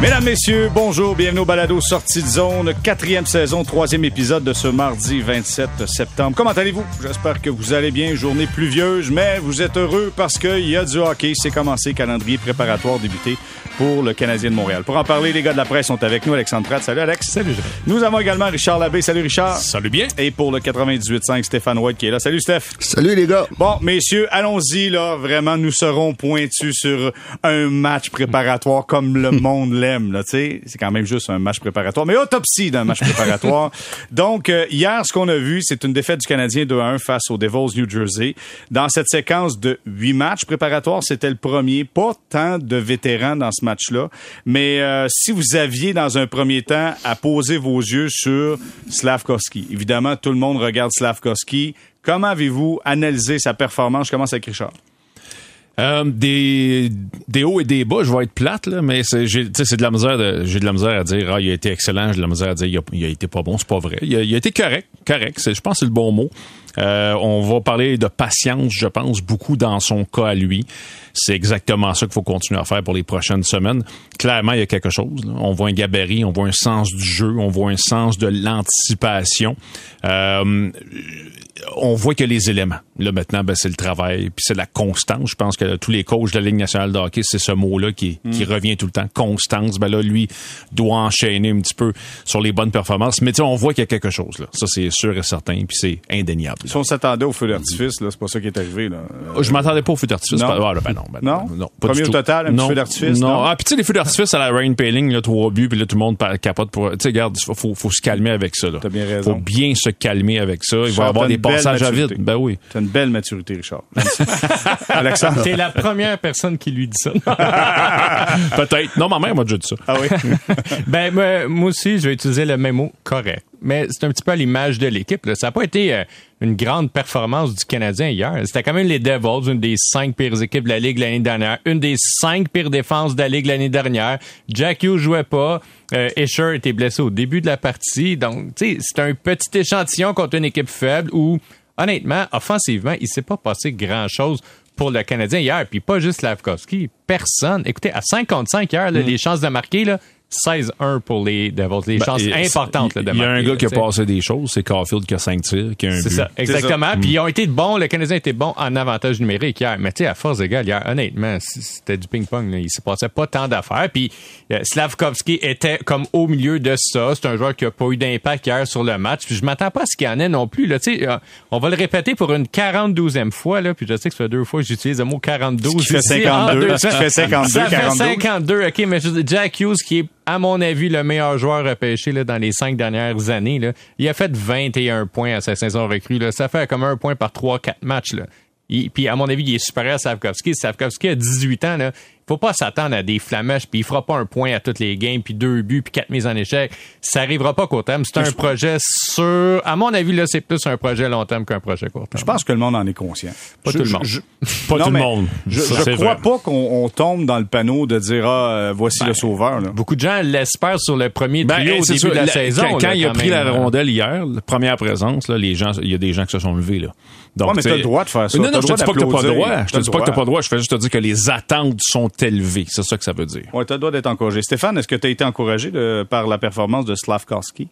Mesdames, Messieurs, bonjour, bienvenue au Balado Sortie de zone, quatrième saison, troisième épisode de ce mardi 27 septembre. Comment allez-vous? J'espère que vous allez bien, journée pluvieuse, mais vous êtes heureux parce qu'il y a du hockey, c'est commencé, calendrier préparatoire débuté pour le Canadien de Montréal. Pour en parler, les gars de la presse sont avec nous, Alexandre Pratt. Salut Alex. Salut. Nous avons également Richard Labbé. Salut Richard. Salut bien. Et pour le 98.5, Stéphane White qui est là. Salut Steph. Salut les gars. Bon, messieurs, allons-y là. Vraiment, nous serons pointus sur un match préparatoire comme le monde Là, c'est quand même juste un match préparatoire, mais autopsie d'un match préparatoire. Donc euh, hier, ce qu'on a vu, c'est une défaite du Canadien 2 1 face aux Devils New Jersey. Dans cette séquence de huit matchs préparatoires, c'était le premier. Pas tant de vétérans dans ce match-là, mais euh, si vous aviez dans un premier temps à poser vos yeux sur Slavkovski, évidemment, tout le monde regarde Slavkovski. Comment avez-vous analysé sa performance? Je commence avec Richard. Euh, des, des hauts et des bas, je vais être plate, là, mais c'est, de la misère j'ai de la misère à dire, ah, il a été excellent, j'ai de la misère à dire, il a, été pas bon, c'est pas vrai. Il a, été correct, correct, je pense que c'est le bon mot. Euh, on va parler de patience, je pense, beaucoup dans son cas à lui. C'est exactement ça qu'il faut continuer à faire pour les prochaines semaines. Clairement, il y a quelque chose. Là. On voit un gabarit, on voit un sens du jeu, on voit un sens de l'anticipation. Euh, on voit que les éléments. Là, maintenant, ben, c'est le travail, puis c'est la constance. Je pense que tous les coachs de la Ligue nationale de hockey, c'est ce mot-là qui, qui revient tout le temps. Constance. Ben là, lui, doit enchaîner un petit peu sur les bonnes performances. Mais tu sais, on voit qu'il y a quelque chose, là. Ça, c'est sûr et certain, puis c'est indéniable. Si on s'attendait au feu d'artifice, là, c'est pas ça qui est arrivé, là. Je m'attendais pas au feu d'artifice. Non? Ah, ben non, ben Non? non, pas Premier du au tout. total, un petit non. feu d'artifice, Non. non? Ah, puis tu sais, les feux d'artifice à la Rain Paling, là, trois buts, puis là, tout le monde capote pour. Tu sais, regarde, faut, faut, faut se calmer avec ça, là. T'as bien raison. Faut bien se calmer avec ça. Il va y avoir des passages à vide. Ben oui. T'as une belle maturité, Richard. Alexandre. T'es la première personne qui lui dit ça. Peut-être. Non, ma mère m'a déjà dit ça. Ah oui? ben, moi, moi aussi, je vais utiliser le même mot, correct. Mais c'est un petit peu à l'image de l'équipe. là. Ça n'a pas été euh, une grande performance du Canadien hier. C'était quand même les Devils, une des cinq pires équipes de la Ligue l'année dernière, une des cinq pires défenses de la Ligue l'année dernière. Jack Hughes jouait pas. Euh, Escher était blessé au début de la partie. Donc, tu sais, c'est un petit échantillon contre une équipe faible où, honnêtement, offensivement, il s'est pas passé grand-chose pour le Canadien hier. Puis pas juste Slavkovski, personne. Écoutez, à 5 contre 5 hier, là, les chances de marquer, là, 16-1 pour les Devils. Les chances Ben, et- importantes là, de Il y a un gars qui a passé des choses, c'est Caulfield qui a 5 tirs, qui a un C'est but. ça, exactement. ça. Puis ils ont été bons, le Canadien était bon en avantage numérique hier. Mais tu sais, à force égale hier, honnêtement, c'était du ping-pong. Il se passait pas tant d'affaires. Puis euh, Slavkovski était comme au milieu de ça. C'est un joueur qui a pas eu d'impact hier sur le match. Puis je m'attends pas à ce qu'il y en ait non plus. Là, Tu sais, euh, on va le répéter pour une 42e fois. Là, puis je sais que ça fait deux fois que j'utilise le mot 42. Ce qui fait ici, en 52, deux ce qui fait 52, Ça fait 42. 52, OK, mais Jack Hughes, qui est, à mon avis, le meilleur joueur repêché là, dans les cinq dernières années, là, il a fait 21 points à sa saison recrue. Là. Ça fait comme un point par 3-4 matchs. Là. Puis, à mon avis, il est supérieur à Savkovski. Savkovski a 18 ans. Là. Faut pas s'attendre à des flamèches, puis il fera pas un point à toutes les games, puis deux buts, puis quatre mises en échec. Ça arrivera pas court terme. C'est un projet sur... À mon avis, là, c'est plus un projet long terme qu'un projet court terme. Je pense que le monde en est conscient. Pas Je- tout le monde. je- Pas Non, tout le mais monde. Je, c'est crois vrai. pas qu'on on tombe dans le panneau de dire ah euh, voici le sauveur. Là. Beaucoup de gens l'espèrent sur le premier Ben, trio hey, au c'est début sûr, de la, la- saison. Quand, là, quand il a quand pris même. la rondelle hier, la première présence, là, les gens, il y a des gens qui se sont levés. Là. Donc, Ouais, mais tu t'as le droit de faire ça. Non, T'as non, je te dis pas que t'as pas le droit. Je te T'as dis pas que t'as pas le droit. Je fais juste te dire que les attentes sont élevées. C'est ça que ça veut dire. Ouais, t'as le droit d'être encouragé. Stéphane, est-ce que tu as été encouragé de- par la performance de Slavkovski?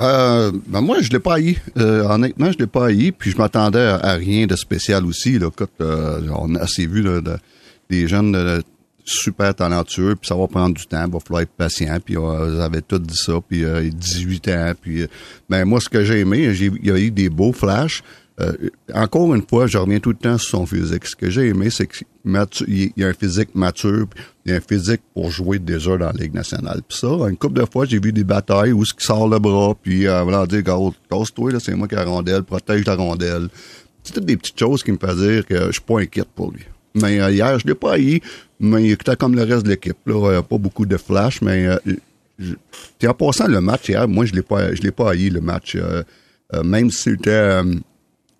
Euh, ben moi, je l'ai pas haï. Euh, honnêtement, je l'ai pas haï. Puis je m'attendais à, à rien de spécial aussi. Là, Écoute, euh, on a assez vu là, de- des jeunes euh, super talentueux. Puis ça va prendre du temps. Il va falloir être patient. Puis euh, vous avez tout dit ça. Puis euh, 18 ans. Puis euh, ben moi, ce que j'ai aimé, j'ai, il y a eu des beaux flashs. Euh, encore une fois, je reviens tout le temps sur son physique. Ce que j'ai aimé, c'est qu'il y a un physique mature, il y a un physique pour jouer heures dans la Ligue nationale. Puis ça, une couple de fois, j'ai vu des batailles où ce qui sort le bras, puis euh, voilà, dire, casse-toi, c'est moi qui ai la rondelle, protège la rondelle. C'est des petites choses qui me font dire que je suis pas inquiète pour lui. Mais euh, hier, je l'ai pas haï, mais il était comme le reste de l'équipe. Là, pas beaucoup de flash, mais euh, je- en passant le match hier, moi, je l'ai pas, l'ai pas haï le match. Même si c'était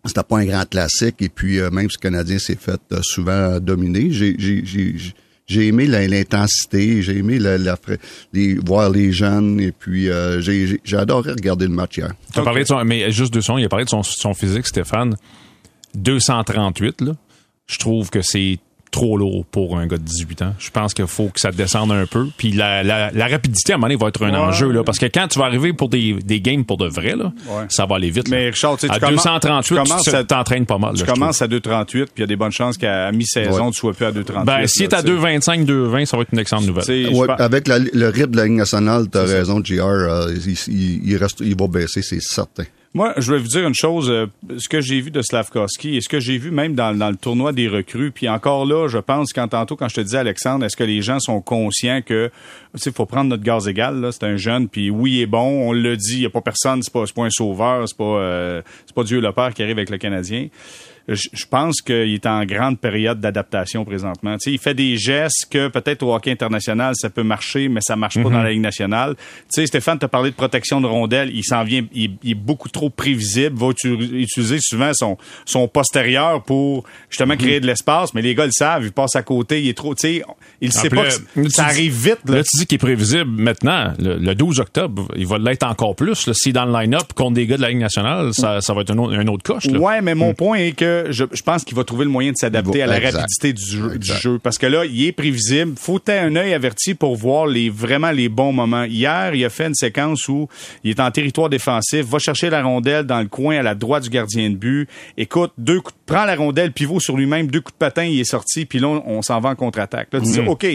c'était pas un grand classique et puis euh, même si le Canadien s'est fait euh, souvent dominer, j'ai j'ai j'ai j'ai aimé l'intensité, j'ai aimé la, voir les jeunes et puis euh, j'ai adoré regarder le match hier. Tu as parlé de son, mais juste de son, il a parlé de son, son physique, Stéphane. 238, là. Je trouve que c'est trop lourd pour un gars de 18 ans. Je pense qu'il faut que ça descende un peu. Puis la, la, la rapidité, à un moment donné, va être un Ouais. enjeu. Là, parce que quand tu vas arriver pour des, des games pour de vrai, là, Ouais. ça va aller vite. là. Mais Richard, tu sais, à tu commen- 238, tu commences tu à- t'entraînes pas mal. Tu commences à 2,38, puis il y a des bonnes chances qu'à mi-saison, Ouais. tu sois plus à 2,38. Ben, s'il est là, à tu sais. 2,25, 2,20, ça va être une excellente nouvelle. Avec la- le rythme de la Ligue nationale, t'as raison, JR, euh, il, il- il reste, il va baisser, c'est certain. Moi, je vais vous dire une chose. euh, ce que j'ai vu de Slavkovski et ce que j'ai vu même dans, dans le tournoi des recrues, puis encore là, je pense, quand tantôt, quand je te disais, Alexandre, est-ce que les gens sont conscients que, tu sais, faut prendre notre gaz égal, là, c'est un jeune, puis oui, il est bon, on le dit, il n'y a pas personne, c'est pas, pas un sauveur, c'est pas, euh, c'est pas Dieu le Père qui arrive avec le Canadien. Je, pense qu'il est en grande période d'adaptation présentement. Tu sais, il fait des gestes que peut-être au hockey international, ça peut marcher, mais ça marche pas dans la Ligue nationale. Tu sais, Stéphane t'a parlé de protection de rondelles. Il s'en vient, il, il est beaucoup trop prévisible, va utiliser souvent son, son postérieur pour justement créer de l'espace, mais les gars le savent, il passe à côté, il est trop, tu sais, il sait pas que tu ça arrive vite. Là. Là, tu dis qu'il est prévisible maintenant. Le, le 12 octobre, il va l'être encore plus. là. S'il est dans le line-up contre des gars de la Ligue nationale, ça, ça va être un autre, un autre coche. là. Ouais, mais mon point est que je, je pense qu'il va trouver le moyen de s'adapter à la exact. rapidité du jeu, du Exact. jeu. Parce que là, il est prévisible. Faut un œil averti pour voir les vraiment les bons moments. Hier, il a fait une séquence où il est en territoire défensif, va chercher la rondelle dans le coin à la droite du gardien de but. Écoute, deux coups, prend la rondelle, pivot sur lui-même, deux coups de patin, il est sorti, puis là, on, on s'en va en contre-attaque. Là, tu dis, OK.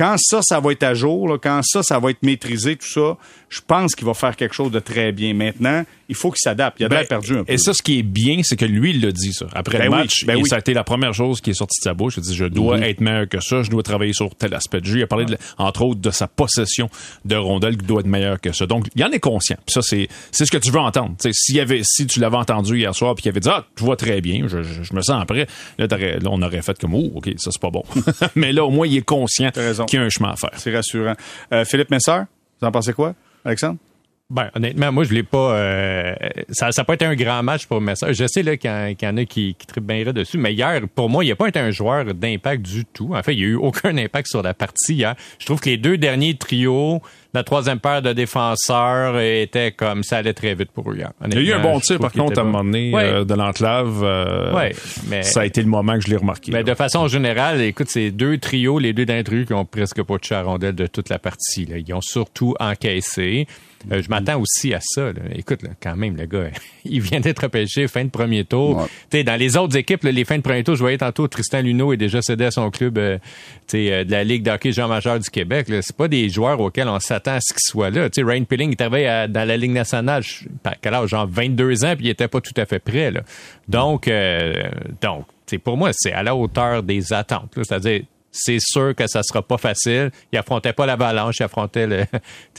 Quand ça, ça va être à jour, là, quand ça, ça va être maîtrisé, tout ça, je pense qu'il va faire quelque chose de très bien. Maintenant, il faut qu'il s'adapte. Il a de Ben, perdu un peu. Et ça, ce qui est bien, c'est que lui, il l'a dit, ça. Après Ben le oui, match, ben et oui. ça a été la première chose qui est sortie de sa bouche. Il a dit, je dois être meilleur que ça, je dois travailler sur tel aspect du jeu. Il a parlé, de entre autres, de sa possession de rondelles qui doit être meilleure que ça. Donc, il en est conscient. Puis ça, c'est, c'est ce que tu veux entendre. S'il y avait, si tu l'avais entendu hier soir puis qu'il avait dit, ah, tu vois très bien, je, je- je me sens prêt. Là, là, on aurait fait comme, oh, OK, ça, c'est pas bon. Mais là, au moins, il est conscient. A un chemin à faire. C'est rassurant. Euh, Philippe Messer, vous en pensez quoi, Alexandre? Ben, honnêtement, moi, je l'ai pas. euh, ça n'a pas été un grand match pour Messer. Je sais là, qu'il y, en- qu'il y en a qui, qui trippent bien raide dessus, mais hier, pour moi, il n'a pas été un joueur d'impact du tout. En fait, il n'y a eu aucun impact sur la partie hier. Je trouve que les deux derniers trios, la troisième paire de défenseurs, étaient comme ça allait très vite pour eux hier. Il y a eu un bon tir, par contre, était à un moment donné, Ouais. euh, de l'enclave. euh, Ouais, mais- Ça a été le moment que je l'ai remarqué. Mais là. de façon générale, écoute, c'est deux trios, les deux trios qui ont presque pas touché à la rondelle de toute la partie. Là. Ils ont surtout encaissé. Euh, je m'attends aussi à ça. là. Écoute, là, quand même, le gars, il vient d'être repêché fin de premier tour. Ouais. Dans les autres équipes, là, les fins de premier tour, je voyais tantôt Tristan Luneau est déjà cédé à son club euh, euh, de la Ligue d'hockey Jean Majeur du Québec. C'est pas des joueurs auxquels on s'attend à ce qu'ils soient là. Tu sais, Ryan Pilling est arrivé à- dans la Ligue nationale, par quel âge? Genre 22 ans, puis il était pas tout à fait prêt. Là. Donc, euh, donc pour moi, c'est à la hauteur des attentes. C'est-à-dire, c'est sûr que ça sera pas facile. Il affrontait pas l'Avalanche, il affrontait le,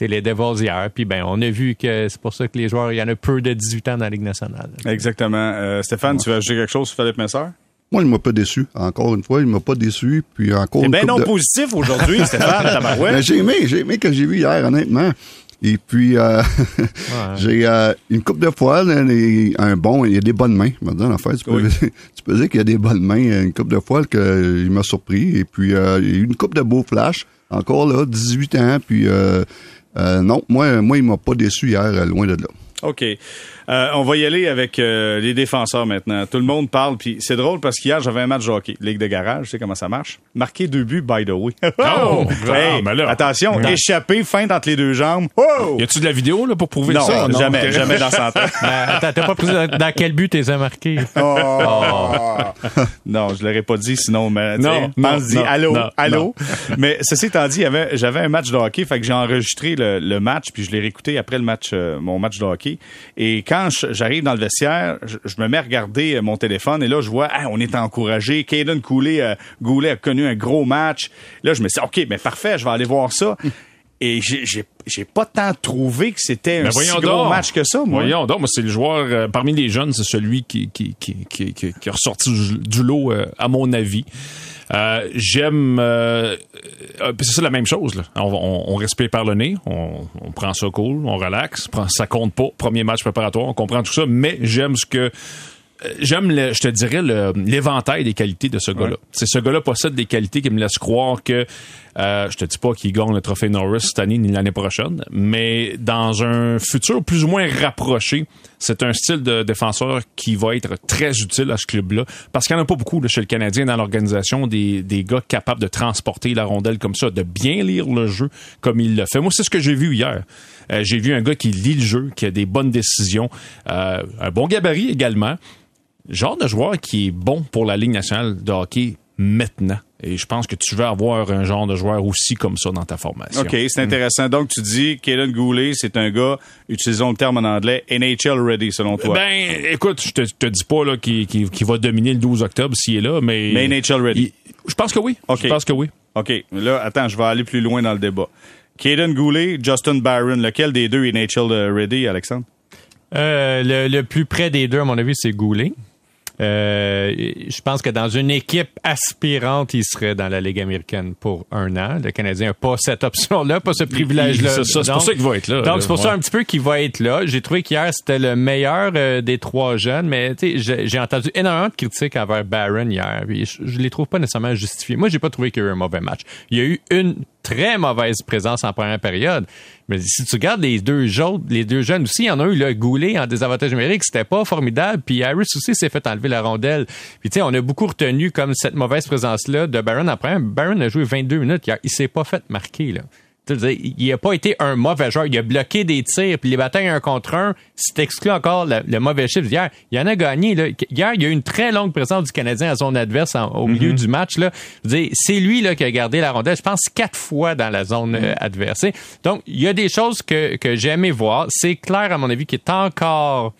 les Devils hier. Puis ben, on a vu que c'est pour ça que les joueurs, il y en a peu de 18 ans dans la Ligue nationale. Exactement. Euh, Stéphane, tu veux ajouter quelque chose sur Philippe Messer? Moi, il m'a pas déçu. Encore une fois, il m'a pas déçu. Puis encore C'est bien non de- positif aujourd'hui, Stéphane. Ben, j'ai aimé, j'ai aimé que j'ai vu hier, honnêtement. Et puis, euh, j'ai euh, une coupe de fois, là, les- un bon, il y a des bonnes mains. Maintenant, en fait, tu peux, Oui. tu peux dire qu'il y a des bonnes mains. Une coupe de fois qu'il m'a surpris. Et puis, euh, il y a eu une coupe de beaux flashs. Encore là, 18 ans. Puis, euh, euh, non, moi, moi, il m'a pas déçu hier, euh, loin de là. OK. Euh, on va y aller avec euh, les défenseurs maintenant. Tout le monde parle, puis c'est drôle parce qu'hier, j'avais un match de hockey. Ligue de garage, tu sais comment ça marche? Marqué deux buts, by the way. Oh! Hey, Ah, ben là. attention, Ouais. échappé, feinte entre les deux jambes. Oh! Y a-tu de la vidéo là, pour prouver Non, ça? jamais, Ok. jamais dans 100 ans. Ben, attends, t'as pas pris dans, dans quel but t'es marqué? Oh. non, je l'aurais pas dit sinon mais Non, pense non, dit non, allô, non, allô? mais ceci étant dit, j'avais un match de hockey, fait que j'ai enregistré le, le match puis je l'ai réécouté après le match euh, mon match de hockey et quand j'arrive dans le vestiaire, je, je me mets à regarder euh, mon téléphone et là je vois ah, on est encouragé, Caden Goulet euh, Goulet a connu un gros match. Là je me dit, OK, mais parfait, je vais aller voir ça. Et j'ai- pas tant trouvé que c'était un Mais si gros donc. match que ça, moi. Voyons donc, moi, c'est le joueur, euh, parmi les jeunes, c'est celui qui, qui, qui, qui, qui, est ressorti du, du lot, euh, à mon avis. Euh, J'aime... Euh, euh, c'est la même chose. On, respire par le nez, on, prend ça cool, on relaxe, ça compte pas. Premier match préparatoire, on comprend tout ça, mais j'aime ce que... J'aime, le- je te dirais, le- l'éventail des qualités de ce gars-là. C'est ce gars-là possède des qualités qui me laissent croire que Euh, je te dis pas qu'il gagne le trophée Norris cette année ni l'année prochaine, mais dans un futur plus ou moins rapproché, c'est un style de défenseur qui va être très utile à ce club-là parce qu'il n'y en a pas beaucoup là, chez le Canadien dans l'organisation des, des gars capables de transporter la rondelle comme ça, de bien lire le jeu comme il le fait. Moi, c'est ce que j'ai vu hier. Euh, j'ai vu un gars qui lit le jeu, qui a des bonnes décisions, euh, un bon gabarit également. Genre de joueur qui est bon pour la Ligue nationale de hockey maintenant. Et je pense que tu veux avoir un genre de joueur aussi comme ça dans ta formation. OK, c'est intéressant. Donc, tu dis Kaden Goulet, c'est un gars, utilisons le terme en anglais, NHL ready, selon toi. Ben, écoute, je te, te dis pas là qu'il qu'il- qu'il va dominer le 12 octobre s'il est là, mais... Mais NHL ready. il- je pense que oui. OK. Je pense que oui. OK, là, attends, je vais aller plus loin dans le débat. Kaden Goulet, Justin Barron, lequel des deux est NHL ready, Alexandre? Euh, le, le plus près des deux, à mon avis, c'est Goulet. Euh, je pense que dans une équipe aspirante, il serait dans la Ligue américaine pour un an. Le Canadien n'a pas cette option-là, pas ce privilège-là. C'est pour ça qu'il va être là. Donc, c'est pour ça un petit peu qu'il va être là. J'ai trouvé qu'hier, c'était le meilleur euh, des trois jeunes, mais j'ai- entendu énormément de critiques envers Barron hier. puis je, je les trouve pas nécessairement justifiées. Moi, j'ai pas trouvé qu'il y a eu un mauvais match. Il y a eu une très mauvaise présence en première période. Mais si tu regardes les deux autres, les deux jeunes aussi, il y en a eu le Goulet en désavantage numérique, c'était pas formidable. Puis Harris aussi s'est fait enlever la rondelle. Puis tu sais, on a beaucoup retenu comme cette mauvaise présence-là de Barron en première. Barron a joué 22 minutes. Il s'est pas fait marquer, là. Il n'a pas été un mauvais joueur. Il a bloqué des tirs, puis les batailles un contre un, c'est exclu encore le, le mauvais chiffre d'hier. Il en a gagné. Là. Hier, il y a eu une très longue présence du Canadien à zone adverse en- au milieu du match. Là. C'est lui là, qui a gardé la rondelle, je pense, quatre fois dans la zone euh, adverse. Donc, il y a des choses que, que j'ai aimé voir. C'est clair, à mon avis, qu'il est encore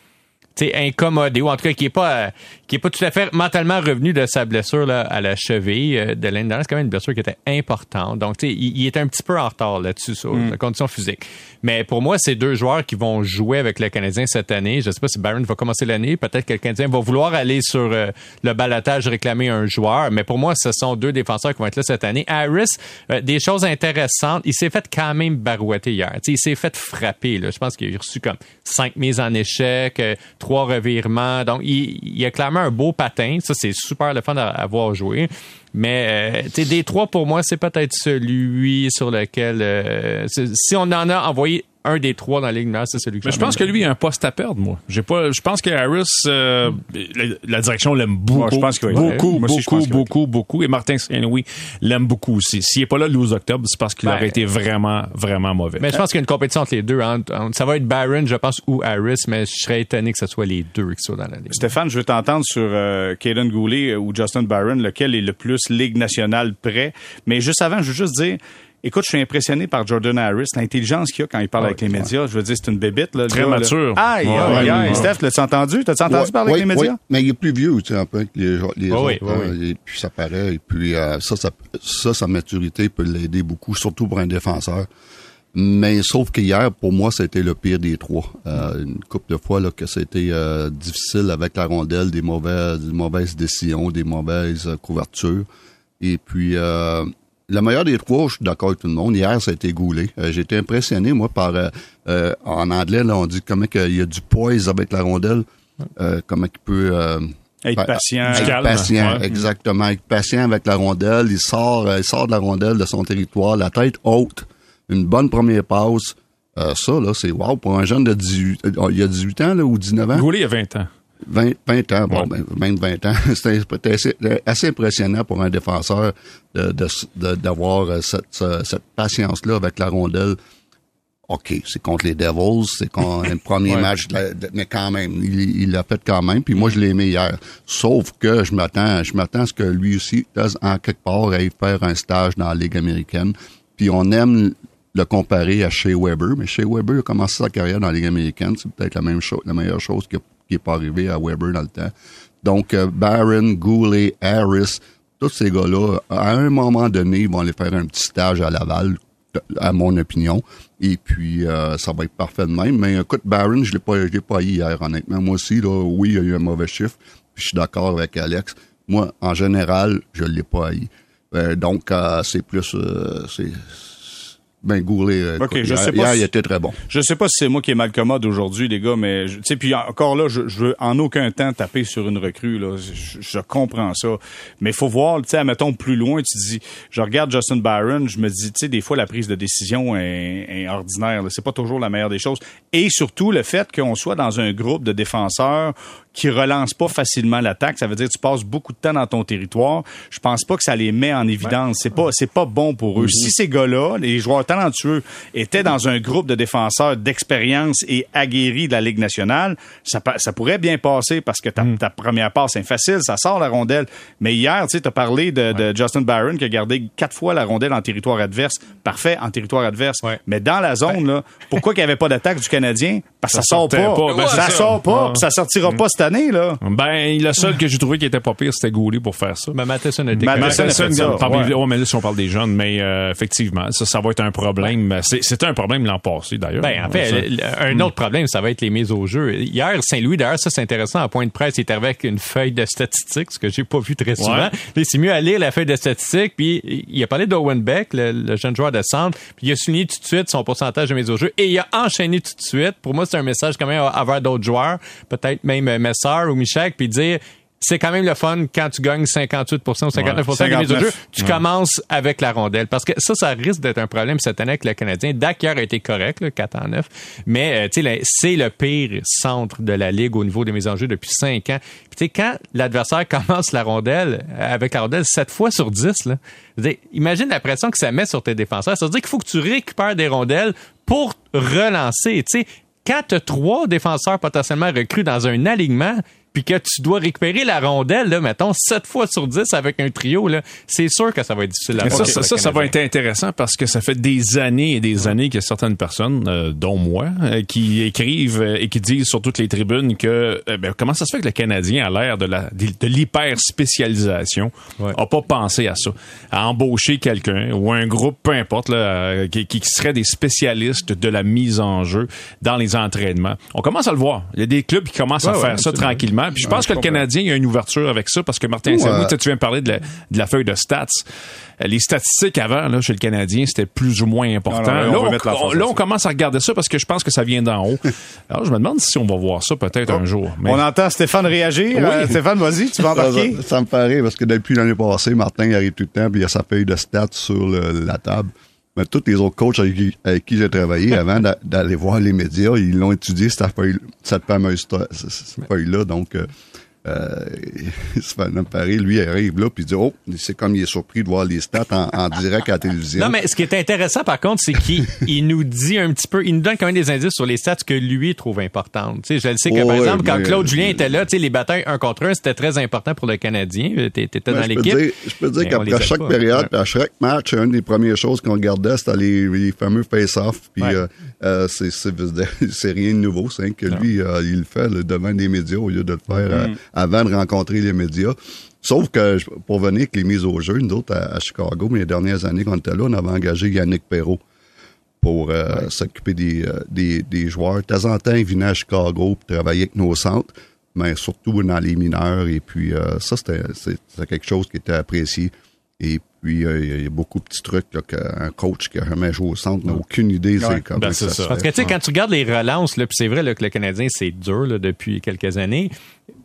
tu sais, incommodé ou en tout cas qui est pas euh, qui est pas tout à fait mentalement revenu de sa blessure là, à la cheville euh, de dernière. C'est quand même une blessure qui était importante. Donc, tu sais, il, il est un petit peu en retard là-dessus sur la condition physique. Mais pour moi, c'est deux joueurs qui vont jouer avec le Canadien cette année. Je sais pas si Barron va commencer l'année. Peut-être que le Canadien va vouloir aller sur euh, le balatage réclamer un joueur. Mais pour moi, ce sont deux défenseurs qui vont être là cette année. Harris, euh, des choses intéressantes. Il s'est fait quand même barouetter hier. Tu sais, il s'est fait frapper. Là. Je pense qu'il a reçu comme cinq mises en échec, euh, trois revirements. Donc, il, il a clairement un beau patin. Ça, c'est super le fun à, voir jouer. Mais, euh, des trois, pour moi, c'est peut-être celui sur lequel... euh, si on en a envoyé un des trois dans la Ligue nationale, c'est celui que Mais je pense que lui, il a un poste à perdre, moi. J'ai pas, je pense que Harris, euh, la, la direction l'aime beaucoup. Ouais, je pense que oui. Beaucoup, Moi aussi, beaucoup, beaucoup, beaucoup. Et Martin Saint-Louis l'aime beaucoup aussi. S'il est pas là le 12 octobre, c'est parce qu'il Ben, aurait été vraiment, vraiment mauvais. Mais je pense qu'il y a une compétition entre les deux. entre- ça va être Barron, je pense, ou Harris, mais je serais étonné que ce soit les deux qui soient dans la Ligue. Stéphane, je veux t'entendre sur euh, Kaden Goulet euh, ou Justin Barron, lequel est le plus Ligue nationale prêt. Mais juste avant, je veux juste dire, écoute, je suis impressionné par Jordan Harris, l'intelligence qu'il a quand il parle avec les médias. Je veux dire, c'est une bébite. Là, Très gars, là. mature. Aïe, Ouais, aïe, ouais, aïe. ouais. Steph, l'as-tu entendu? T'as-tu entendu Ouais, parler avec les ouais, médias? ouais. mais il est plus vieux, tu sais, un peu, que les, les Ouais, autres. ouais, ouais, hein, Et puis ça paraît. Et puis euh, ça, ça, ça, sa maturité peut l'aider beaucoup, surtout pour un défenseur. Mais sauf qu'hier, pour moi, c'était le pire des trois. Euh, une couple de fois là, que c'était euh, difficile avec la rondelle, des mauvaises, des mauvaises décisions, des mauvaises couvertures. Et puis euh, le meilleur des trois, je suis d'accord avec tout le monde. Hier, ça a été Goulet. Euh, J'ai été impressionné, moi, par euh, euh, en anglais, là, on dit comment qu'il y a du poise avec la rondelle. Euh, comment il peut euh, Être patient. être calme, patient, ouais. exactement. Être patient avec la rondelle. Il sort, il sort de la rondelle de son territoire, la tête haute, une bonne première passe. Euh, ça, là, c'est wow. Pour un jeune de 18, euh, il y a 18 ans, là, ou 19 ans? Goulet, il a 20 ans. 20, 20 ans, bon, Ouais. ben, même 20 ans. C'était c'était assez, assez impressionnant pour un défenseur de- de- de- d'avoir euh, cette, ce- cette patience-là avec la rondelle. OK, c'est contre les Devils, c'est contre un premier match, de la- de- mais quand même, il l'a fait quand même. Puis moi, je l'ai aimé hier. Sauf que je m'attends, je m'attends à ce que lui aussi, en quelque part, aille faire un stage dans la Ligue américaine. Puis on aime le comparer à Shea Weber, mais Shea Weber a commencé sa carrière dans la Ligue américaine. C'est peut-être la même chose, la meilleure chose qui n'est pas arrivée à Weber dans le temps. Donc, euh, Barron, Goulet, Harris, tous ces gars-là, à un moment donné, ils vont aller faire un petit stage à Laval, à mon opinion. Et puis, euh, ça va être parfait de même. Mais écoute, Barron, je l'ai pas, je l'ai pas eu hier, honnêtement. Moi aussi, là, oui, il y a eu un mauvais chiffre. Puis je suis d'accord avec Alex. Moi, en général, je l'ai pas eu. Donc, euh, c'est plus, c'est, Ben Goulet, euh, Ok, écoute, je hier, sais pas hier, si- il était très bon. Je sais pas si c'est moi qui est mal commode aujourd'hui, les gars, mais tu sais, puis encore là, je, je veux en aucun temps taper sur une recrue. Là, je, je comprends ça, mais il faut voir, tu sais, mettons plus loin. Tu dis, je regarde Justin Byron, je me dis, tu sais, des fois la prise de décision est, est ordinaire. C'est pas toujours la meilleure des choses, et surtout le fait qu'on soit dans un groupe de défenseurs qui relance pas facilement l'attaque, ça veut dire que tu passes beaucoup de temps dans ton territoire. Je pense pas que ça les met en évidence. C'est pas c'est pas bon pour eux. Si ces gars-là, les joueurs talentueux, étaient dans un groupe de défenseurs d'expérience et aguerris de la Ligue nationale, ça, ça pourrait bien passer parce que ta, ta première passe est facile, ça sort la rondelle. Mais hier, tu as parlé de, de Justin Byron qui a gardé quatre fois la rondelle en territoire adverse. Parfait, en territoire adverse. Ouais. Mais dans la zone, là, pourquoi qu'il n'y avait pas d'attaque du Canadien? Parce que ça, Ça sort pas. pas. Ben, ça sort pas, ça sortira pas cette année, là. Ben, le seul que j'ai trouvé qui était pas pire, c'était Goulet pour faire ça. Mais Matheson a été Matheson ouais. des- ouais, mais là, si on parle des jeunes, mais euh, effectivement, ça, ça va être un problème. C'est- C'était un problème l'an passé, d'ailleurs. Ben, en fait, un autre problème, ça va être les mises au jeu. Hier, Saint-Louis, d'ailleurs, ça, c'est intéressant. En point de presse, il est arrivé avec une feuille de statistiques, ce que j'ai pas vu très souvent. Ouais. C'est mieux à lire la feuille de statistiques. Puis, il a parlé d'Owen Beck, le, le jeune joueur de centre. Puis, il a souligné tout de suite son pourcentage de mises au jeu. Et il a enchaîné tout de suite. Pour moi, c'est un message quand même à- envers d'autres joueurs. Peut-être même euh, ou Michel. Puis dire, c'est quand même le fun quand tu gagnes 58% ou 59 des mises au 59. jeu. Tu commences avec la rondelle. Parce que ça, ça risque d'être un problème cette année avec le Canadien. Dak hier a été correct, là, 4 en 9. Mais euh, tu sais, là, c'est le pire centre de la Ligue au niveau des mises en jeu depuis 5 ans. Puis tu sais, quand l'adversaire commence la rondelle, euh, avec la rondelle 7 fois sur 10, là, je veux dire, imagine la pression que ça met sur tes défenseurs. Ça veut dire qu'il faut que tu récupères des rondelles pour relancer. Tu sais, quand tu as trois défenseurs potentiellement recrues dans un alignement, puis que tu dois récupérer la rondelle, là, mettons, 7 fois sur 10 avec un trio, là, c'est sûr que ça va être difficile à ça, faire ça, le ça, ça va être intéressant parce que ça fait des années et des années qu'il y a certaines personnes, euh, dont moi, euh, qui écrivent euh, et qui disent sur toutes les tribunes que euh, ben, comment ça se fait que le Canadien a l'air de la de l'hyper spécialisation, Ouais. a pas pensé à ça, à embaucher quelqu'un ou un groupe, peu importe, là, qui, qui serait des spécialistes de la mise en jeu dans les entraînements. On commence à le voir. Il y a des clubs qui commencent à faire ouais, ça absolument. Puis je pense je que le. Canadien il y a une ouverture avec ça parce que Martin. Saint-Louis, tu sais, tu viens de parler de la, de la feuille de stats. Euh, Les statistiques avant, là, chez le Canadien, c'était plus ou moins important. Non, non, on là, on, là, commence à regarder ça parce que je pense que ça vient d'en haut. Alors, je me demande si on va voir ça peut-être un jour. Mais On entend Stéphane réagir. Oui. Euh, Stéphane, vas-y, tu vas embarquer. Ça, ça me rire parce que depuis l'année passée, Martin il arrive tout le temps puis il a sa feuille de stats sur le- la table. Mais tous les autres coachs avec qui, qui j'ai travaillé avant d'a- d'aller voir les médias, ils l'ont étudié cette feuille, cette fameuse feuille-là. Donc, euh, euh, Stéphane Paré, lui, arrive là puis dit oh, c'est comme il est surpris de voir les stats en, en direct à la télévision. Non, mais ce qui est intéressant, par contre, c'est qu'il il nous dit un petit peu, il nous donne quand même des indices sur les stats que lui trouve importantes. Tu sais, je le sais que, Oh, par ouais, exemple, quand Claude Julien était là, tu sais, les batailles un contre un, c'était très important pour le Canadien. T'é- T'étais dans je peux l'équipe. dire- Je peux dire les qu'après chaque pas. période, Ouais. à chaque match, une des premières choses qu'on regardait, c'était les, les fameux face-off. Puis Ouais. euh, euh, c'est- rien de nouveau, c'est que lui, euh, il le fait là, devant des médias au lieu de le faire euh, Mm-hmm. Avant de rencontrer les médias. Sauf que, je- pour venir avec les mises au jeu, nous autres, à, à Chicago, mais les dernières années qu'on était là, on avait engagé Yannick Perrault pour euh, s'occuper des, euh, des, des joueurs. De temps en temps, il venait à Chicago pour travailler avec nos centres, mais surtout dans les mineurs. Et puis, euh, ça, c'était quelque chose qui était apprécié. Et puis, euh, il y a beaucoup de petits trucs là, qu'un coach qui a jamais joué au centre n'a aucune idée Ouais. c'est comment Ben, ça, ça. se Parce que, tu sais, quand tu regardes les relances, là, puis c'est vrai là, que le Canadien, c'est dur là, depuis quelques années.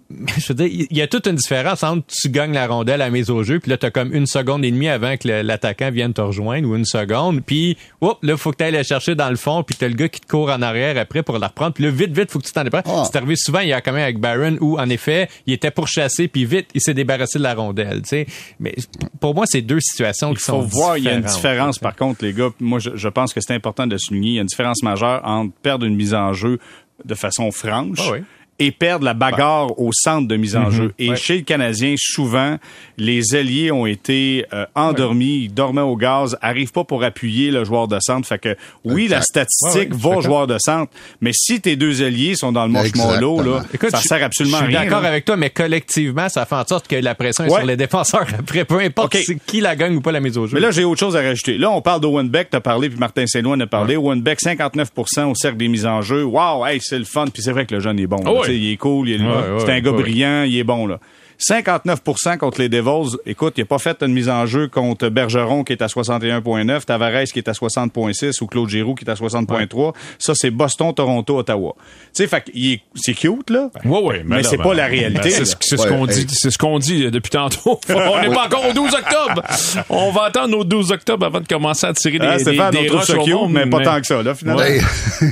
Je veux dire, il y a toute une différence entre tu gagnes la rondelle à mise au jeu, puis là, t'as comme une seconde et demie avant que l'attaquant vienne te rejoindre, ou une seconde, puis, hop, là, faut que tu ailles la chercher dans le fond, puis t'as le gars qui te court en arrière après pour la reprendre, puis là, vite, vite, faut que tu t'en déprennes. Ah. C'est arrivé souvent, il y a quand même avec Barron, où, en effet, il était pourchassé, puis vite, il s'est débarrassé de la rondelle, tu sais. Mais pour moi, c'est deux situations Il qui faut sont voir, il y a une différentes, différence, par contre, les gars. Moi, je, je pense que c'est important de souligner. Il y a une différence majeure entre perdre une mise en jeu de façon franche. Ah oui. Et perdre la bagarre au centre de mise en jeu. Et Ouais. chez le Canadien, souvent, les alliés ont été euh, endormis, ils dormaient au gaz, arrivent pas pour appuyer le joueur de centre. Fait que oui, la statistique Ouais, va au d'accord. joueur de centre, mais si tes deux alliés sont dans le manche mollo, là, ça je- sert absolument je à suis rien. d'accord là. avec toi, mais collectivement, ça fait en sorte que la pression est sur les défenseurs après, peu importe qui la gagne ou pas la mise au jeu. Mais là, j'ai autre chose à rajouter. Là, on parle d'Owen Beck, t'as parlé, puis Martin Saint-Louis en a parlé. Owen Beck, 59% au cercle des mises en jeu. Wow, hey, c'est le fun. Puis c'est vrai que le jeune est bon. là. Il est cool, il est Ouais, ouais, c'est un gars brillant, il est bon. là. 59% contre les Devils. Écoute, il n'a pas fait une mise en jeu contre Bergeron qui est à 61,9, Tavares qui est à 60,6 ou Claude Giroux qui est à 60,3. Ça, c'est Boston, Toronto, Ottawa. Tu sais, fait qu'il est- c'est cute, là. Ouais, ouais, Mais c'est ben, pas la réalité, ben, C'est ce, c'est ce Ouais, qu'on hey. dit, c'est ce qu'on dit depuis tantôt. On n'est pas encore au 12 octobre. On va attendre au 12 octobre avant de commencer à tirer des, Ah, des, des ça au cute, monde, mais pas tant que ça, là, finalement. Ben,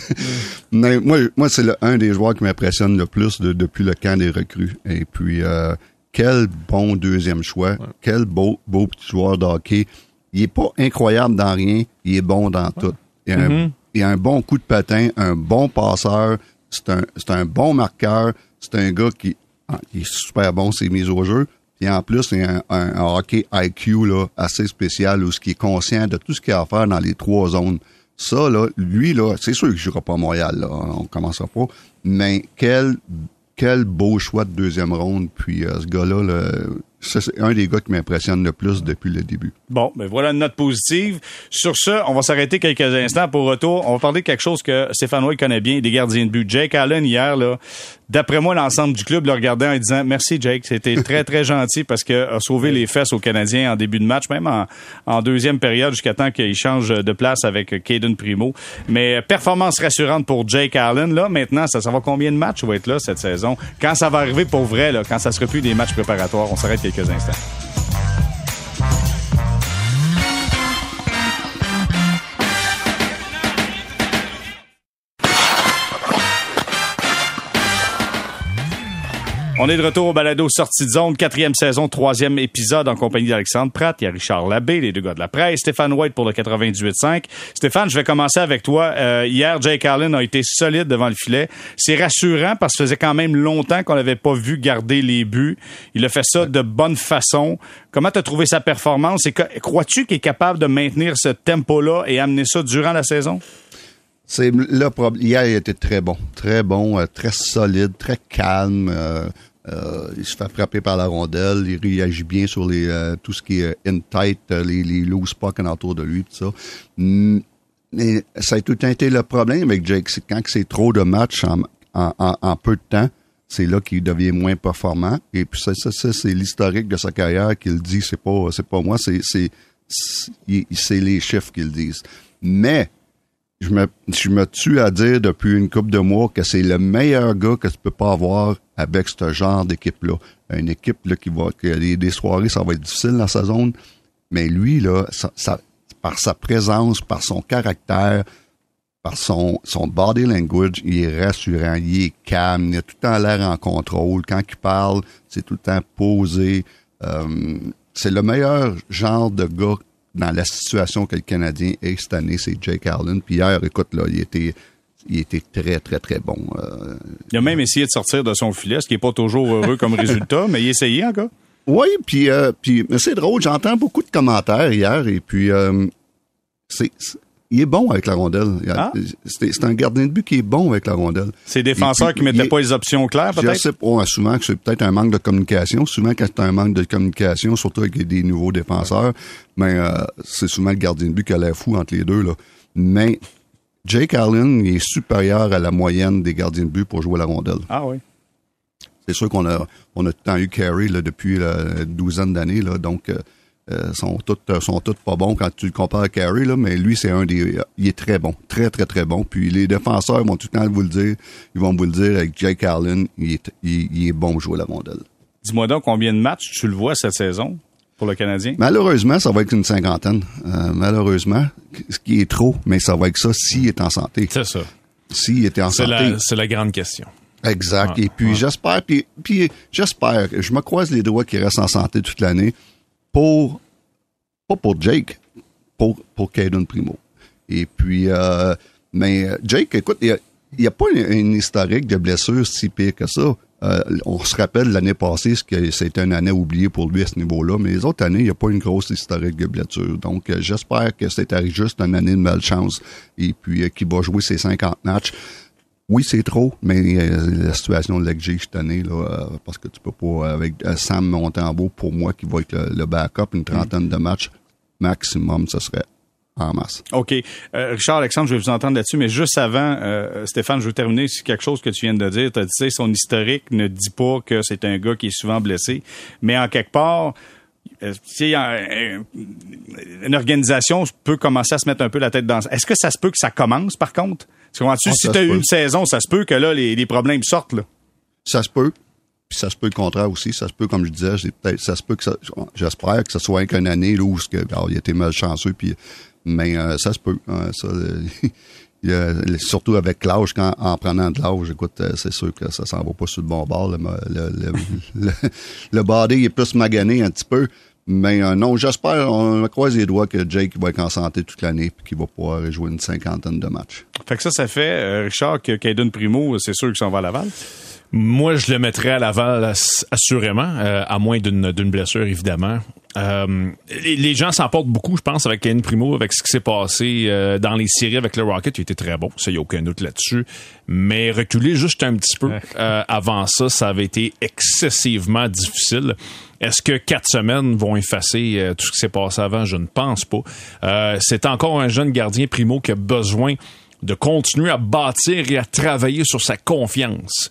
mais moi, moi c'est un des joueurs qui m'impressionne le plus de- depuis le camp des recrues. Et puis, euh, quel bon deuxième choix. Quel beau, beau petit joueur de hockey. Il est pas incroyable dans rien, il est bon dans tout. Il a, un, il a un bon coup de patin, un bon passeur, c'est un, un bon marqueur, c'est un gars qui ah, il est super bon, ses mises au jeu. Puis en plus, il a un, hockey IQ là, assez spécial où ce qui est conscient de tout ce qu'il a à faire dans les trois zones. Ça, là, lui, là, c'est sûr que je ne pas à Montréal, là, on commencera pas. Mais quel, quel beau choix de deuxième ronde. Puis euh, ce gars-là, c'est un des gars qui m'impressionne le plus depuis le début. Bon, ben voilà une note positive. Sur ce, on va s'arrêter quelques instants pour retour. On va parler de quelque chose que Stéphane White connaît bien, des gardiens de but. Jake Allen, hier, là, d'après moi, l'ensemble du club le regardait en disant Merci, Jake. C'était très, très gentil parce que a sauvé les fesses aux Canadiens en début de match, même en, en deuxième période, jusqu'à temps qu'il change de place avec Caden Primo. Mais euh, performance rassurante pour Jake Allen. Là, maintenant, ça savoir combien de matchs va être là cette saison? Quand ça va arriver pour vrai, là, quand ça sera plus des matchs préparatoires, on s'arrête quelques instants. On est de retour au balado Sortie de zone, quatrième saison, troisième épisode en compagnie d'Alexandre Pratt. Il y a Richard Labbé, les deux gars de la presse, Stéphane White pour le 98.5. Stéphane, je vais commencer avec toi. Euh, hier, Jake Allen a été solide devant le filet. C'est rassurant parce que ça faisait quand même longtemps qu'on n'avait pas vu garder les buts. Il a fait ça de bonne façon. Comment tu as trouvé sa performance et crois-tu qu'il est capable de maintenir ce tempo-là et amener ça durant la saison? C'est le problème. Hier, il était très bon. Très bon, euh, très solide, très calme. euh, euh, il se fait frapper par la rondelle. Il réagit bien sur les euh, tout ce qui est in tight, euh, les, les loose pucks autour de lui, tout ça. Mm, Mais ça a tout été le problème avec Jake. C'est quand c'est trop de matchs en, en, en- peu de temps, c'est là qu'il devient moins performant. Et puis ça, ça, ça, c'est l'historique de sa carrière qu'il dit. C'est pas, c'est pas moi. C'est, c'est, c'est les chiffres qu'ils disent. Mais je me, je me tue à dire depuis une couple de mois que c'est le meilleur gars que tu peux pas avoir avec ce genre d'équipe-là. Une équipe là, qui va, que les, des soirées, ça va être difficile dans sa zone. Mais lui, là, par sa présence, par son caractère, par son, son body language, il est rassurant, il est calme, il a tout le temps l'air en contrôle. Quand il parle, c'est tout le temps posé. Euh, c'est le meilleur genre de gars dans la situation que le Canadien est cette année, c'est Jake Allen. Puis hier, écoute, là, il était, il était très, très, très bon. Euh, Il a même essayé de sortir de son filet, ce qui n'est pas toujours heureux comme résultat, mais il essayait encore. Oui, puis euh, puis c'est drôle, j'entends beaucoup de commentaires hier et puis euh, c'est- il est bon avec la rondelle. Ah. C'est un gardien de but qui est bon avec la rondelle. C'est des défenseurs puis, qui mettaient pas les options claires, Je peut-être? ouais, souvent que c'est peut-être un manque de communication. Souvent quand c'est un manque de communication, surtout avec des nouveaux défenseurs, mais euh, c'est souvent le gardien de but qui a l'air fou entre les deux là. Mais Jake Allen est supérieur à la moyenne des gardiens de but pour jouer la rondelle. Ah oui. C'est sûr qu'on a, on a tout le temps eu Carey là, depuis la une douzaine d'années, donc euh, euh, sont tous sont tous pas bons quand tu le compares à Carey, là, mais lui, c'est un des. Il est très bon. Très, très, très bon. Puis les défenseurs vont tout le temps vous le dire. Ils vont vous le dire avec Jake Allen, il est, il, il est bon jouer la rondelle. Dis-moi donc combien de matchs tu le vois cette saison pour le Canadien? Malheureusement, ça va être une cinquantaine. Euh, malheureusement, ce qui est trop, mais ça va être ça s'il est en santé. C'est ça. S'il était en santé. c'est la grande question. Exact. Et puis j'espère, puis, puis j'espère, je me croise les doigts qu'il reste en santé toute l'année pour, pas pour Jake, pour, pour Caden Primo. Et puis, euh, mais euh, Jake, écoute, il n'y a, pas une, historique de blessure si pire que ça. Euh, on se rappelle l'année passée, ce que c'était une année oubliée pour lui à ce niveau-là, mais les autres années, il n'y a pas une grosse historique de blessure. Donc, j'espère que c'était juste une année de malchance et puis qu'il va jouer ses 50 matchs. Oui, c'est trop, mais euh, la situation de l'Exig cette année, là, euh, parce que tu peux pas, avec euh, Sam Montembeau, pour moi, qui va être le, le backup, une trentaine de matchs maximum, ce serait en masse. OK. Euh, Richard, Alexandre, je vais vous entendre là-dessus, mais juste avant, euh, Stéphane, je veux terminer sur quelque chose que tu viens de dire. Tu as dit, son historique ne dit pas que c'est un gars qui est souvent blessé, mais en quelque part, euh, une organisation peut commencer à se mettre un peu la tête dans... Est-ce que ça se peut que ça commence, par contre? Ah, si tu as eu une saison, ça se peut que là, les, les problèmes sortent, là. Ça se peut. Puis ça se peut le contraire aussi. Ça se peut, comme je disais, ça se peut que ça, j'espère que ce soit qu'une année là, où que, il a été malchanceux, puis, mais euh, ça se peut. Hein, ça, surtout avec l'âge, quand en prenant de l'âge, écoute, euh, c'est sûr que ça s'en va pas sur le bon bord. Le, le, est plus magané un petit peu. Mais euh, non, j'espère, on croise les doigts que Jake va être en santé toute l'année et qu'il va pouvoir jouer une cinquantaine de matchs. Fait que ça, ça fait, Richard, que Caden Primo, c'est sûr qu'il s'en va à Laval? Moi, je le mettrais à Laval assurément, euh, à moins d'une blessure, évidemment. Euh, les, gens s'en portent beaucoup, je pense, avec Ken Primo, avec ce qui s'est passé euh, dans les séries avec le Rocket. Il était très bon, ça, il n'y a aucun doute là-dessus. Mais reculer juste un petit peu avant ça, ça avait été excessivement difficile. Est-ce que quatre semaines vont effacer tout ce qui s'est passé avant? Je ne pense pas. C'est encore un jeune gardien Primo qui a besoin de continuer à bâtir et à travailler sur sa confiance.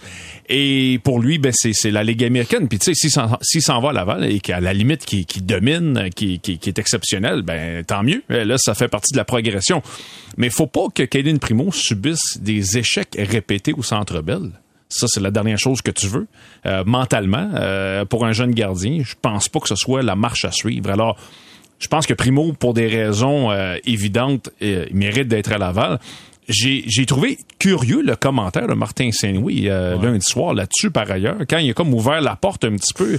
Et pour lui, ben, c'est la Ligue américaine. Puis tu sais, s'il s'en va à Laval et qu'à la limite qui, domine, qui, qui, est exceptionnel, ben tant mieux. Là, ça fait partie de la progression. Mais faut pas que Kaden Primo subisse des échecs répétés au Centre Bell. Ça, c'est la dernière chose que tu veux. Euh, mentalement, euh, pour un jeune gardien, je pense pas que ce soit la marche à suivre. Alors, je pense que Primo, pour des raisons euh, évidentes, il mérite d'être à Laval j'ai trouvé curieux le commentaire de Martin Saint-Louis euh, lundi soir là-dessus, par ailleurs, quand il a comme ouvert la porte un petit peu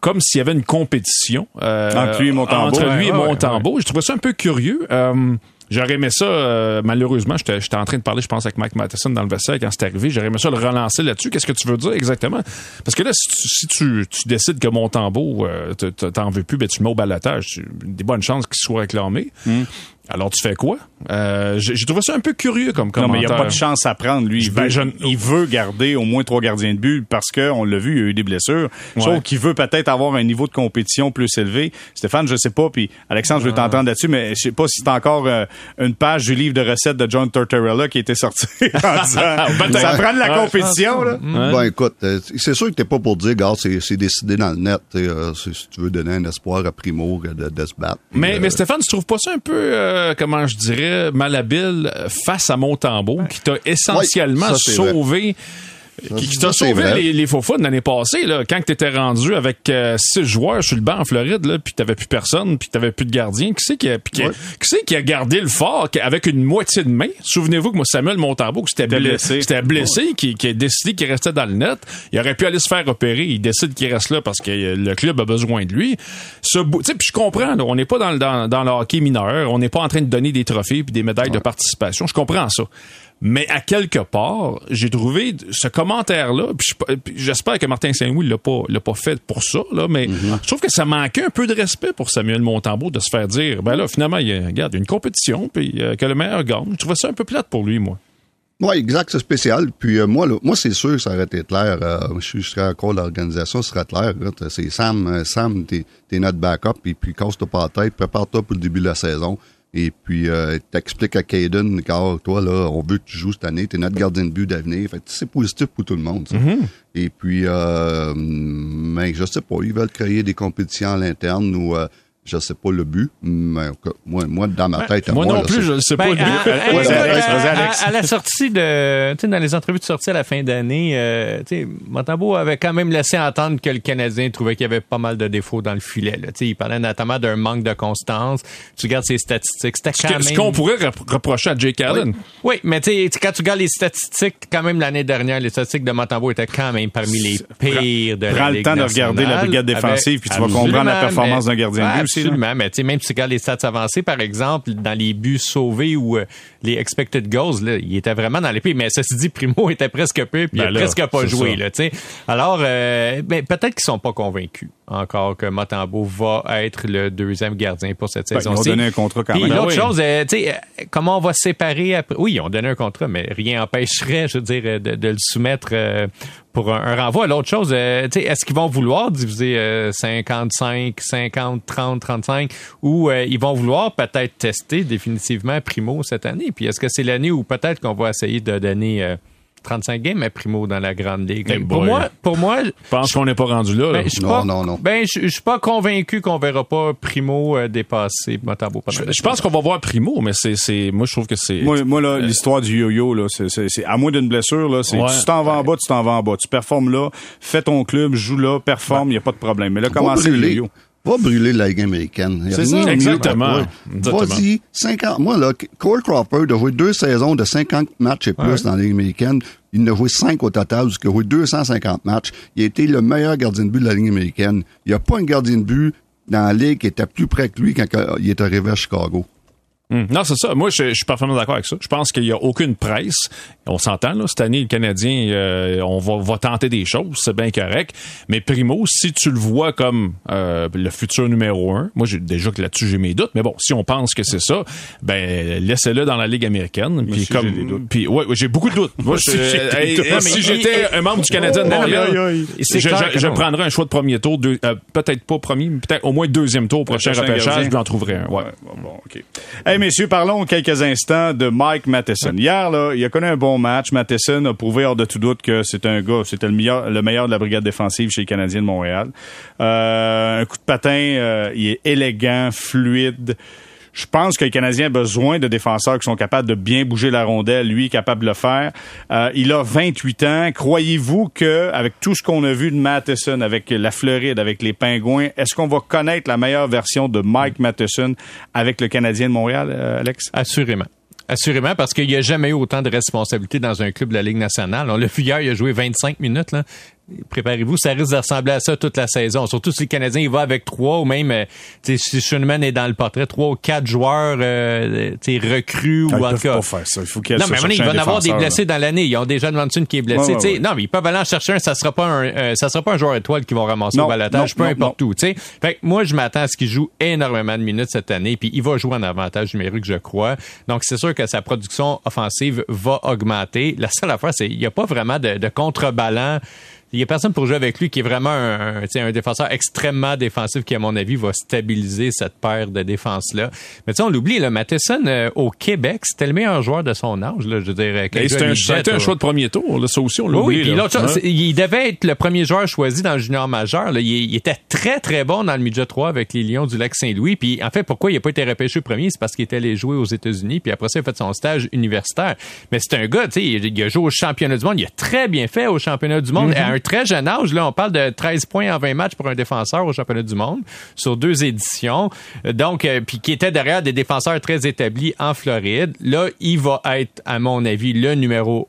comme s'il y avait une compétition euh, entre lui et Montembeau. Entre lui et Montembeau. Trouvé ça un peu curieux. Euh, J'aurais aimé ça, euh, malheureusement, j'étais en train de parler, je pense, avec Mike Matheson dans le vestiaire quand c'est arrivé. J'aurais aimé ça le relancer là-dessus. Qu'est-ce que tu veux dire exactement? Parce que là, si tu, tu, décides que Montembeau, euh, t'en veux plus, ben tu mets au balotage. Des bonnes chances qu'il soit réclamé. Hmm. Alors, tu fais quoi? Euh, J'ai trouvé ça un peu curieux comme commentaire. Non, mais il n'y a pas de chance à prendre, lui. Il, veut, il veut, garder au moins trois gardiens de but parce qu'on l'a vu, il y a eu des blessures. Sauf qu'il veut peut-être avoir un niveau de compétition plus élevé. Stéphane, je sais pas, puis Alexandre, je veux t'entendre là-dessus, mais je sais pas si c'est encore euh, une page du livre de recettes de John Tortorella qui était sorti en disant ça prend de la compétition. Là. Ben écoute, euh, c'est sûr que t'es pas pour dire, gars, c'est décidé dans le net. Euh, si tu veux donner un espoir à Primo de, de se battre. Mais, mais Stéphane, tu trouves pas ça un peu euh, comment je dirais, malhabile face à Montembeau, qui t'a essentiellement sauvé qui, t'a sauvé les, les faux fous l'année passée, là, quand t'étais rendu avec euh, six joueurs sur le banc en Floride, là, puis t'avais plus personne, puis t'avais plus de gardien. Qui c'est qui a, qui, qui, qui a gardé le fort avec une moitié de main? Souvenez-vous que moi, Samuel Montambeau, qui s'était blessé, c'était blessé qui, qui, a décidé qu'il restait dans le net. Il aurait pu aller se faire opérer. Il décide qu'il reste là parce que le club a besoin de lui. Ce puis je comprends, on n'est pas dans, dans, dans le hockey mineur. On n'est pas en train de donner des trophées puis des médailles de participation. Je comprends ça. Mais à quelque part, j'ai trouvé ce commentaire-là, puis j'espère que Martin Saint-Louis l'a pas, l'a pas fait pour ça, là, mais mhm. je trouve que ça manquait un peu de respect pour Samuel Montembeau de se faire dire, ben là, finalement, il y a, regarde, une compétition, puis euh, que le meilleur gagne. Je trouvais ça un peu plate pour lui, moi. Oui, exact, c'est spécial. Puis euh, moi, moi c'est sûr que ça aurait été clair. Euh, je serais encore l'organisation, ce serait clair. C'est Sam, Sam, t'es, notre backup, et puis casse-toi pas la tête, prépare-toi pour le début de la saison. Et puis, euh, t'expliques à Caden, car toi, là, on veut que tu joues cette année, t'es notre gardien de but d'avenir. Fait c'est positif pour tout le monde, ça. Mm-hmm. Et puis, euh, mais je sais pas, ils veulent créer des compétitions à l'interne ou euh, je sais pas le but, mais moi, moi dans ma ben, tête, moi, moi, non plus, je ne sais pas le but. À, la sortie de, tu sais, dans les entrevues de sortie à la fin d'année, euh, tu sais, Montembeau avait quand même laissé entendre que le Canadien trouvait qu'il y avait pas mal de défauts dans le filet. Tu sais, il parlait notamment d'un manque de constance. Tu regardes ses statistiques, c'était quand même. Ce qu'on pourrait reprocher à Jake Allen. Oui, mais tu sais, quand tu regardes les statistiques, quand même l'année dernière, les statistiques de Montembeau étaient quand même parmi les pires de Prends la Ligue le temps de regarder la brigade défensive, puis tu vas comprendre la performance d'un gardien de but Absolument, mais tu sais, même si tu regardes les stats avancés, par exemple, dans les buts sauvés ou euh, les expected goals, là, il était vraiment dans l'épée. Mais ceci dit, Primo était presque peu, puis il a ben presque pas joué. Là, sais. Alors, euh, ben, peut-être qu'ils sont pas convaincus encore que Motambo va être le deuxième gardien pour cette saison. Ben, ils ont donné un contrat quand même. L'autre chose, euh, tu sais, comment on va séparer après? Oui, ils ont donné un contrat, mais rien empêcherait, je veux dire, de, de le soumettre pour un, un renvoi. L'autre chose, euh, est-ce qu'ils vont vouloir diviser euh, 55, 50, 30, 35 ou euh, ils vont vouloir peut-être tester définitivement Primo cette année? Puis est-ce que c'est l'année où peut-être qu'on va essayer de donner euh, 35 games à Primo dans la Grande Ligue? Pour moi, pour moi, Je pense qu'on n'est pas rendu là. là. ben, je Non, pas, non, non. Ben, je je suis pas convaincu qu'on verra pas Primo euh, dépasser Motabo. Je pense qu'on va voir Primo, mais c'est, c'est, moi, je trouve que c'est. Moi, moi là, l'histoire du yo-yo, là, c'est, c'est, c'est- à moins d'une blessure, là, c'est Ouais. tu t'en vas en bas, tu t'en vas en bas. Tu performes là, fais ton club, joue là, performe, il n'y a pas de problème. Mais là, commencer le brûler. Va brûler la Ligue américaine. C'est ça, exactement. Vas-y, 50. Moi, là, Cole Crawford a joué deux saisons de 50 matchs et plus dans la Ligue américaine. Il en a joué 5 au total, a joué 250 matchs. Il a été le meilleur gardien de but de la Ligue américaine. Il n'y a pas un gardien de but dans la Ligue qui était plus près que lui quand il est arrivé à Chicago. Hum. Non, c'est ça. Moi, je, je suis parfaitement d'accord avec ça. Je pense qu'il n'y a aucune presse. On s'entend, là. Cette année, le Canadien, euh, on va, va tenter des choses. C'est bien correct. Mais Primo, si tu le vois comme euh, le futur numéro un, moi, j'ai déjà que là-dessus, j'ai mes doutes. Mais bon, si on pense que c'est ça, ben, laissez-le dans la Ligue américaine. Puis comme, j'ai des doutes. puis, ouais, ouais, j'ai beaucoup de doutes. Moi, je, hey, doutes. hey, si j'étais un membre du Canadien de Montréal, je, prendrais un choix de premier tour, euh, peut-être pas premier, mais peut-être au moins deuxième tour, prochain prochain repêchage, je lui en trouverais un. Ouais. Bon, bon, OK. Hey, messieurs, parlons quelques instants de Mike Matheson. Hier, là, il a connu un bon match. Matheson a prouvé hors de tout doute que c'est un gars, c'était le meilleur, le meilleur de la brigade défensive chez les Canadiens de Montréal. Euh, un coup de patin, euh, il est élégant, fluide. Je pense que le Canadien a besoin de défenseurs qui sont capables de bien bouger la rondelle. Lui capable de le faire. Euh, il a 28 ans. Croyez-vous que, avec tout ce qu'on a vu de Matheson, avec la Floride, avec les Pingouins, est-ce qu'on va connaître la meilleure version de Mike Matheson avec le Canadien de Montréal, euh, Alex? Assurément. Assurément, parce qu'il n'y a jamais eu autant de responsabilités dans un club de la Ligue nationale. On l'a vu il a joué 25 minutes. Préparez-vous, ça risque de ressembler à ça toute la saison. Surtout si le Canadien il va avec trois ou même euh, si Schoenemann est dans le portrait, trois ou quatre joueurs euh, recrues Ah, ou ils en tout cas. pas faire ça. Il faut qu'il Non, mais il va en avoir des blessés dans l'année. Ils ont déjà Johnson qui est blessé. Ouais, ouais. Non, mais ils peuvent aller en chercher un. Ça sera pas un, euh, ça sera pas un joueur étoile qui vont ramasser Non, au balotage, non, peu non, importe où. Tu sais. Fait que moi, je m'attends à ce qu'il joue énormément de minutes cette année, puis il va jouer en avantage numérique, je crois. Donc, c'est sûr que sa production offensive va augmenter. La seule affaire, c'est il n'y a pas vraiment de, de contreballant. Il n'y a personne pour jouer avec lui qui est vraiment un, un, tu sais, un défenseur extrêmement défensif qui, à mon avis, va stabiliser cette paire de défense-là. Mais tu sais, on l'oublie, là, Matheson, euh, au Québec, c'était le meilleur joueur de son âge. Là, je les c'est gars un, été un choix de premier tour. Là, ça aussi, on l'a Oui, là. l'autre chose, Hein? il devait être le premier joueur choisi dans le junior majeur. là. Il, il était très, très bon dans le midget 3 avec les Lions du Lac-Saint-Louis. Puis, en fait, pourquoi il n'a pas été repêché premier? C'est parce qu'il était allé jouer aux États-Unis. Puis après ça, il a fait son stage universitaire. Mais c'est un gars, tu sais, il, il a joué au championnat du monde. Il a très bien fait au championnat du monde. À un très jeune âge, là, on parle de 13 points en 20 matchs pour un défenseur au championnat du monde sur deux éditions. Donc, euh, puis qui était derrière des défenseurs très établis en Floride. Là, il va être, à mon avis, le numéro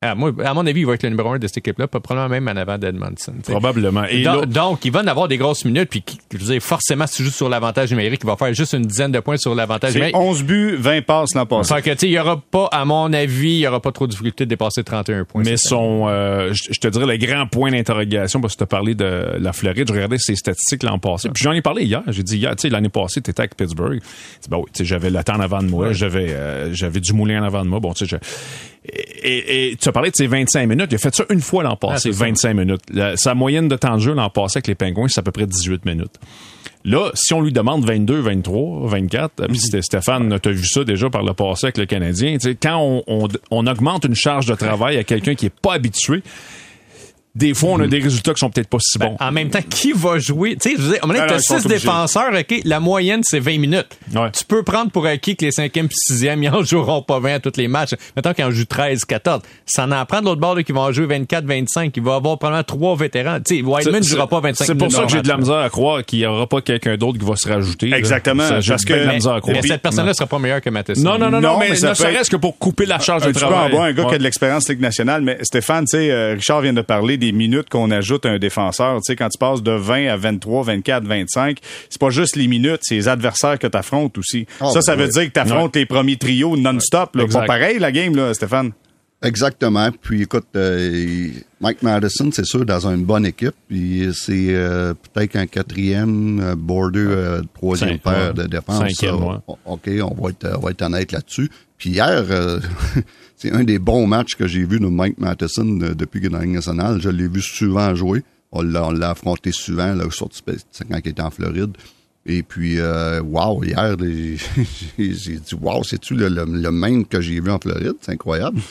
à, moi, à mon avis, il va être le numéro un de cette équipe-là, probablement même en avant d'Edmondson. Probablement. Et donc, donc, il va en avoir des grosses minutes, puis je veux dire, forcément, si tu joues sur l'avantage numérique, il va faire juste une dizaine de points sur l'avantage C'est numérique. 11 buts, 20 passes l'an passé. Fait que, tu sais, il y aura pas, à mon avis, il y aura pas trop de difficulté de dépasser 31 points. Mais son, euh, je te dirais, le grand point d'interrogation, parce que tu as parlé de la Floride, je regardais ses statistiques l'an passé. Puis j'en ai parlé hier. J'ai dit, hier, tu sais, l'année passée, tu étais avec Pittsburgh. Ben oui, tu sais, j'avais le temps en avant de moi, j'avais euh, j'avais du moulin en avant de moi. Bon, tu sais, et, et- tu as parlé de ses 25 minutes. Il a fait ça une fois l'an passé, Ah, c'est ça. 25 minutes. La- sa moyenne de temps de jeu l'an passé avec les Pingouins, c'est à peu près 18 minutes. Là, si on lui demande 22, 23, 24, puis Sté- Stéphane, tu as vu ça déjà par le passé avec le Canadien, tu sais, quand on, on- on augmente une charge de travail à quelqu'un qui est pas habitué, des fois, on a des résultats qui sont peut-être pas si bons. En même temps, qui va jouer? Tu sais, je veux dire, t'as six défenseurs, OK? La moyenne, c'est 20 minutes. Ouais. Tu peux prendre pour acquis que les cinquièmes et sixièmes, ils en joueront pas 20 à tous les matchs. Mettons qu'ils en jouent 13, 14. Ça en prend de l'autre bord, là, qui vont en jouer 24, 25. Il va avoir probablement trois vétérans. Tu sais, Whiteman ne jouera pas 25 C'est minutes. pour ça que j'ai de la misère à croire qu'il y aura pas quelqu'un d'autre qui va se rajouter. Exactement, Ça, J'ai parce que- de la misère à croire. Mais cette personne-là sera pas meilleure que Matheson. Non, non, non, non, Non, mais, mais ça ne serait-ce être- que pour couper la charge de travail. en bas, un gars qui a de l'expérience Ligue nationale, mais Stéphane, tu sais, euh, Richard vient de parler des minutes qu'on ajoute à un défenseur. Tu sais, quand tu passes de 20 à 23, 24, 25, c'est pas juste les minutes, c'est les adversaires que tu affrontes aussi. Ah, ça, ça ben veut oui. dire que tu affrontes les premiers trios non-stop. là. Pas pareil, la game, là, Stéphane. Exactement. Puis écoute, euh, Mike Madison, c'est sûr, dans une bonne équipe. Puis c'est euh, peut-être un quatrième, euh, border, euh, troisième Cinq, paire ouais. de défense. Cinquième, ouais. OK, on va être, on va être honnête là-dessus. Puis hier, c'est un des bons matchs que j'ai vu de Mike euh, depuis qu'il est dans la Ligue nationale. Je l'ai vu souvent jouer. On l'a, on l'a affronté souvent, là, surtout quand il était en Floride. Et puis, euh, wow, hier, j'ai dit, wow, c'est-tu le, le- le même que j'ai vu en Floride? C'est incroyable.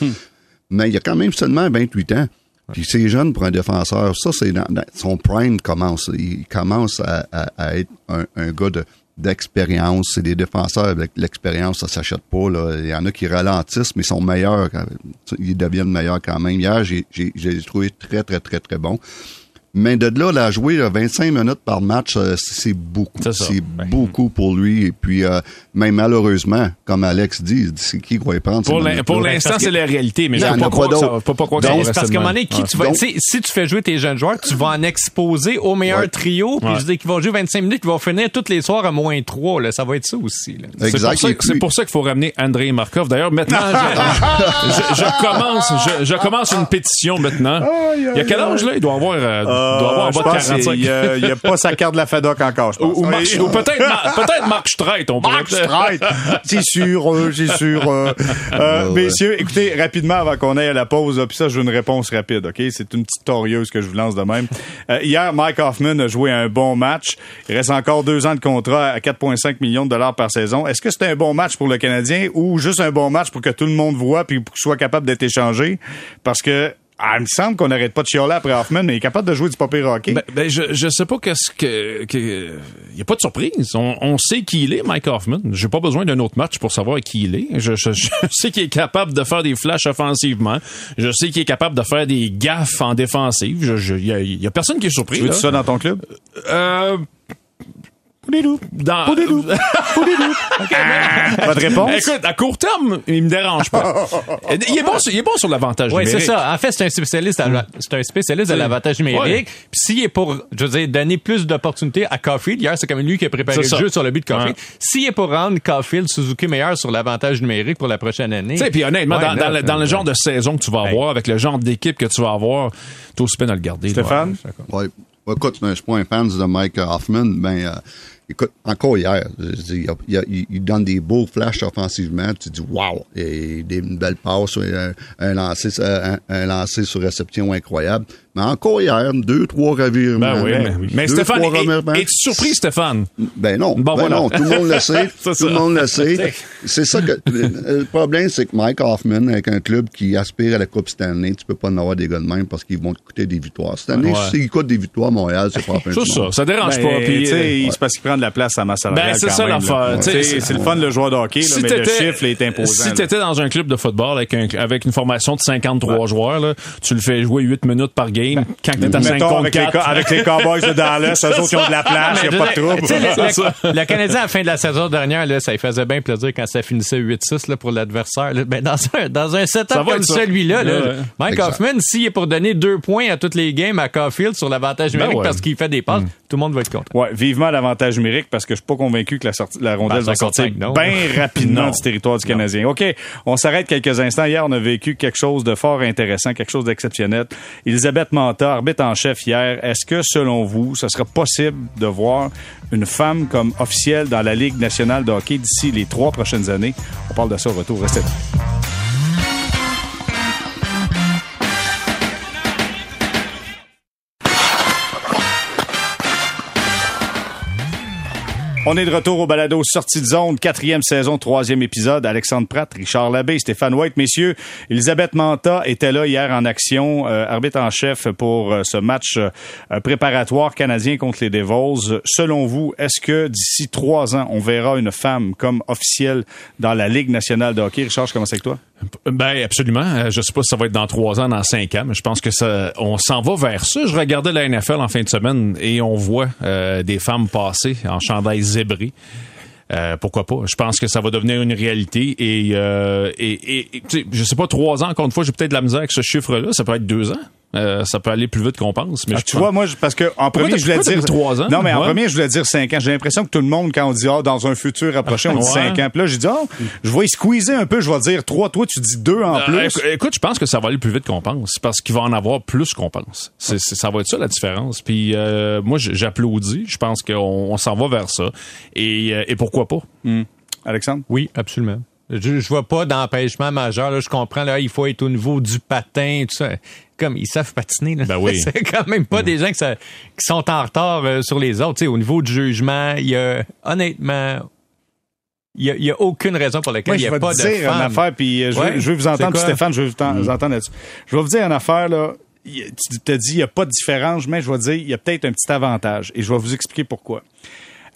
Mais il a quand même seulement 28 ans. Puis c'est jeune pour un défenseur. Ça, c'est dans, dans- son prime commence. Il commence à, à- à être un, un gars de d'expérience. C'est des défenseurs avec l'expérience, ça s'achète pas. Là. Il y en a qui ralentissent, mais ils sont meilleurs. Ils deviennent meilleurs quand même. Hier, j'ai j'ai- j'ai trouvé très, très, très, très bon. Mais de là, là, jouer là, 25 minutes par match, euh, c'est beaucoup. C'est ça. C'est beaucoup pour lui. Et puis, euh, même malheureusement, comme Alex dit, c'est qui qui va y prendre Pour l'in- minutes-là? pour l'instant, c'est la réalité, mais je a pas pas croire que ça pas croire que ça parce qu'à un moment donné, même. qui Ouais. tu vas, Donc- tu sais, si tu fais jouer tes jeunes joueurs, tu vas en exposer au meilleur Ouais. trio, puis Ouais. je dis qu'ils vont jouer 25 minutes, qu'ils vont finir tous les soirs à moins 3, là. Ça va être ça aussi, là. C'est pour ça, puis- qu'il faut ramener Andrei Markov. D'ailleurs, maintenant, je, je- je commence, je, je commence une pétition maintenant. Il y a quel âge, là? Il doit avoir, euh, il doit avoir en Euh, je bas de pense 45. qu'il y a, il y a pas sa carte de la FEDOC encore, je pense. Ou, ou Marc- ou peut-être peut-être Marc Streit, on Mark Streit. C'est sûr, euh, c'est sûr. euh. Euh, messieurs, écoutez, rapidement, avant qu'on aille à la pause, puis ça, je veux une réponse rapide, OK? C'est une petite torieuse que je vous lance de même. Euh, hier, Mike Hoffman a joué un bon match. Il reste encore deux ans de contrat à 4,5 millions de dollars par saison. Est-ce que c'était un bon match pour le Canadien ou juste un bon match pour que tout le monde voit puis pour qu'il soit capable d'être échangé? Parce que, ah, il me semble qu'on n'arrête pas de chialer après Hoffman, mais il est capable de jouer du papier hockey. Ben, ben, je, je sais pas qu'est-ce que, que y a pas de surprise. On, on sait qui il est, Mike Hoffman. J'ai pas besoin d'un autre match pour savoir qui il est. Je, je- je sais qu'il est capable de faire des flashs offensivement. Je sais qu'il est capable de faire des gaffes en défensive. Je, je, y, a, y a personne qui est surpris. tu veux là. ça dans ton club? Euh, dans, Votre réponse? Écoute, à court terme, il me dérange pas. il est bon, sur- il est bon sur l'avantage Oui, c'est numérique. ça. En fait, c'est un spécialiste, à la- c'est un spécialiste de l'avantage numérique. Ouais. Puis s'il est pour, je veux dire, donner plus d'opportunités à Caulfield, hier, c'est comme lui qui a préparé C'est le ça. jeu sur le but de Caulfield. Ouais. S'il est pour rendre Caulfield, Suzuki meilleur sur l'avantage numérique pour la prochaine année. Tu sais, puis honnêtement, Ouais, dans, là, dans le, dans le genre de saison que tu vas Hey. avoir, avec le genre d'équipe que tu vas avoir, t'as aussi bien à le garder. Stéphane? Ouais. Ouais, Écoute, je suis pas un fan de Mike Hoffman, ben, euh, écoute, encore hier, il, donne des beaux flashs offensivement, tu dis, wow, et des une belle passe, un, un lancer, un lancer sur réception incroyable. Mais encore hier, deux, trois revirements. Ben oui, mais, mais Deux, Stéphane, trois es- revirements. es-tu surpris, Stéphane? Ben non, Bon, ben voilà. non, tout le monde le sait. Tout le monde le sait. C'est ça que le, problème, c'est que Mike Hoffman, avec un club qui aspire à la Coupe Stanley, tu peux pas en avoir des gars de même parce qu'ils vont te coûter des victoires. Cette année, Ouais. s'ils coûtent des victoires à Montréal, c'est pas la fin C'est ça, ça dérange Ben, pas. Puis, tu sais, euh, c'est parce qu'il prend de la place à salariale. Ben, c'est ça l'affaire, C'est le fun le joueur de hockey, là, si mais le chiffre est imposant. Si t'étais dans un club de football avec, un- avec une formation de 53 joueurs, tu le fais jouer 8 minutes par game. Quand t'es à 5 Mettons, contre avec les, 4. co- avec les Cowboys de Dallas, eux autres qui ont de la place, il Mais n'y a pas de trouble. le- Canadien, à la fin de la saison dernière, là, ça lui faisait bien plaisir quand ça finissait 8-6 là, pour l'adversaire. là. Ben, dans, un, dans un setup comme celui-là, là, Ouais, ouais. Mike. Hoffman, s'il est pour donner deux points à toutes les games à Caulfield sur l'avantage numérique Ben ouais. parce qu'il fait des passes, tout le monde va être content. Ouais, vivement l'avantage numérique parce que je suis pas convaincu que la, sortie, la rondelle Ben, va sortir 55, non. bien rapidement du territoire du Canadien. OK, on s'arrête quelques instants. Hier, on a vécu quelque chose de fort intéressant, quelque chose d'exceptionnel. Elisabeth Arbitre en chef hier. Est-ce que, selon vous, ce sera possible de voir une femme comme officielle dans la Ligue nationale de hockey d'ici les trois prochaines années? On parle de ça au retour. Restez là. On est de retour au balado Sortie de zone, quatrième saison, troisième épisode. Alexandre Pratt, Richard Labbé, Stéphane White, messieurs. Elisabeth Manta était là hier en action, euh, arbitre en chef pour euh, ce match euh, préparatoire canadien contre les Devils. Selon vous, est-ce que d'ici trois ans, on verra une femme comme officielle dans la Ligue nationale de hockey? Richard, je commence avec toi. Ben absolument. Euh, Je sais pas si ça va être dans trois ans, dans cinq ans, mais je pense que ça, on s'en va vers ça. Je regardais la NFL en fin de semaine et on voit euh, des femmes passer en chandail zébré. Euh, pourquoi pas? Je pense que ça va devenir une réalité et euh, et, et, je sais pas trois ans. Encore une fois, j'ai peut-être de la misère avec ce chiffre-là. Ça peut être deux ans. Euh, ça peut aller plus vite qu'on pense. Mais Ah, je tu pense- vois, moi, je- parce que en premier, je voulais dire trois ans? Non, mais en Ouais. premier, je voulais dire 5 ans. J'ai l'impression que tout le monde, quand on dit ah, dans un futur approché, on dit Ouais. 5 ans. Puis là, j'ai dit oh, je vais y squeezer un peu. Je vais dire 3. Toi, tu dis 2 en Euh, plus. écou- écoute, je pense que ça va aller plus vite qu'on pense parce qu'il va en avoir plus qu'on pense. C'est, c'est- ça va être ça la différence. Puis euh, moi, j'applaudis. Je pense qu'on on s'en va vers ça. Et, euh, et pourquoi pas? Alexandre? Oui, absolument. Je, je vois pas d'empêchement majeur. Là, je comprends, là, il faut être au niveau du patin, tout ça. Comme ils savent patiner. Là. Ben oui. C'est quand même pas des gens qui, ça- qui sont en retard euh, sur les autres. Tu sais, au niveau du jugement, il y a honnêtement. Il y a, aucune raison pour laquelle il n'y je a vais pas te de dire une affaire, puis euh, je, Ouais. veux, je veux vous entendre? Stéphane, je veux vous, vous entendre là-dessus. Je vais vous dire une affaire, là. Tu te dis, il n'y a pas de différence, mais je vais dire, il y a peut-être un petit avantage. Et je vais vous expliquer pourquoi.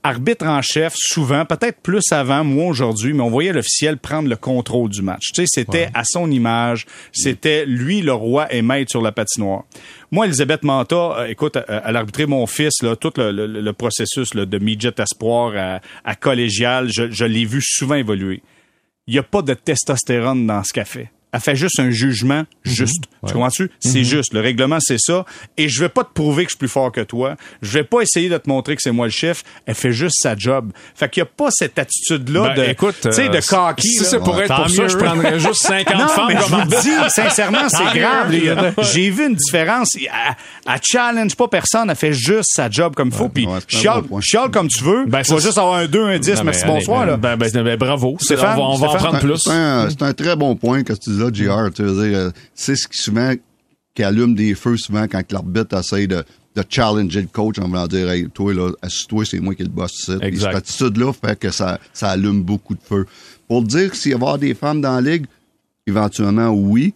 Arbitre en chef, souvent, peut-être plus avant, moi aujourd'hui, mais on voyait l'officiel prendre le contrôle du match. Tu sais, c'était à son image, c'était lui le roi et maître sur la patinoire. Moi, Elisabeth Manta, euh, écoute, euh, elle a arbitré mon fils, là, tout le, le- le processus là, de midget espoir à, à collégial, je, je l'ai vu souvent évoluer il n'y a pas de testostérone dans ce fait. Elle fait juste un jugement juste. Tu comprends-tu? C'est juste. Le règlement, c'est ça. Et je vais pas te prouver que je suis plus fort que toi. Je vais pas essayer de te montrer que c'est moi le chef. Elle fait juste sa job. Fait qu'il y a pas cette attitude-là Ben, de, écoute, tu sais, euh, de cocky. Si c'est pour être pour ça, je prendrais juste 50 Non, femmes mais je comme vous dis, sincèrement, c'est grave. J'ai vu une différence. Elle, elle challenge pas personne. Elle fait juste sa job comme il faut. Puis ouais, chiale, chiale comme tu veux. Ben, tu vas juste avoir un 2, un 10. Non, Merci, bonsoir. Là. Ben, ben, ben, bravo. Stéphane, on va, on va en prendre plus. C'est un, c'est un très bon point que tu dis là, JR. Tu veux dire, euh, c'est ce qui souvent qui allume des feux souvent quand l'arbitre essaye de, de challenger le coach en voulant dire hey, toi là, assis-toi, c'est moi qui est le boss ici. Cette attitude-là fait que ça, ça allume beaucoup de feux. Pour dire que s'il y avoir des femmes dans la ligue, éventuellement oui.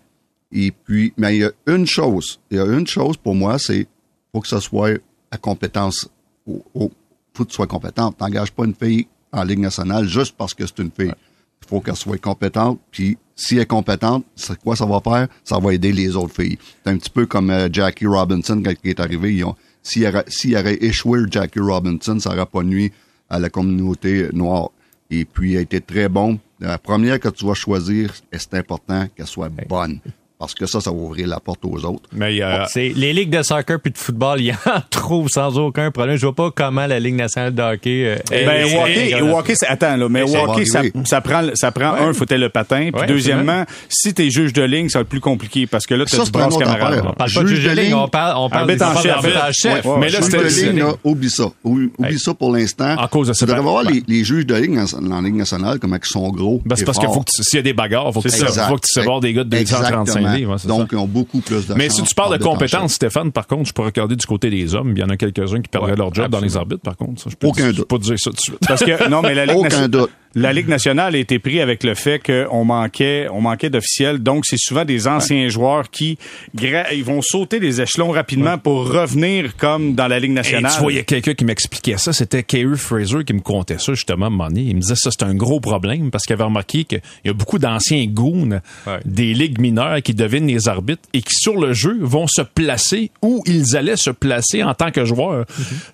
Et puis, mais il y a une chose, il y a une chose pour moi, c'est faut que ce soit à compétence. Au, au- faut que tu sois compétente. T'engages pas une fille en Ligue nationale juste parce que c'est une fille. Il faut qu'elle soit compétente. Puis si elle est compétente, c'est quoi ça va faire? Ça va aider les autres filles. C'est un petit peu comme euh, Jackie Robinson quand il est arrivé. Ils ont- S'il aurait, s'il aurait échoué Jackie Robinson, ça n'aurait pas nuit à la communauté noire. Et puis, il a été très bon. La première que tu vas choisir, c'est important qu'elle soit bonne. Parce que ça, ça va ouvrir la porte aux autres. Mais euh, C'est les ligues de soccer puis de football, il y en trouve sans aucun problème. Je vois pas comment la Ligue nationale de hockey. euh, Ben, est- au hockey, est- hockey, c'est, attends, là, mais ça hockey, ça, ça prend, ça prend un, faut être le patin. Puis Ouais, deuxièmement, si t'es juge de ligne, ça va être plus compliqué parce que là, t'as Ça, du autre camarade. On parle pas de Juge juge de ligne, ligne, on parle, on parle en chef. en chef. Ouais, ouais. Mais là, Juge de ligne, là, oublie ça. Oublie, Hey. ça pour l'instant. À cause de Tu ces devrais voir les, juges de ligne en, Ligue nationale, comment ils sont gros. ben, c'est parce que tu- s'il y a des bagarres, faut que, tu, tu voir des gars de 235 Exactement. Livres. hein, Donc, ça. ils ont beaucoup plus de Mais si tu parles de compétences. Stéphane, par contre, je peux regarder du côté des hommes. Il y en a quelques-uns qui perdraient Ouais, leur job dans les arbitres, par contre. Ça, je peux, Aucun je peux doute. pas te dire ça tout de suite. Parce que, non, mais la Ligue, Aucun doute. La Ligue nationale a été prise avec le fait qu'on manquait, on manquait d'officiels. Donc, c'est souvent des anciens joueurs qui, ils vont sauter les échelons rapidement pour revenir comme dans la Ligue nationale. tu il y a quelqu'un qui m'expliquait ça. C'était Kerry Fraser qui me contait ça, justement, à un moment donné. Il me disait ça, c'est un gros problème parce qu'il avait remarqué qu'il y a beaucoup d'anciens goons Ouais. des ligues mineures qui deviennent les arbitres et qui, sur le jeu, vont se placer où ils allaient se placer en tant que joueurs.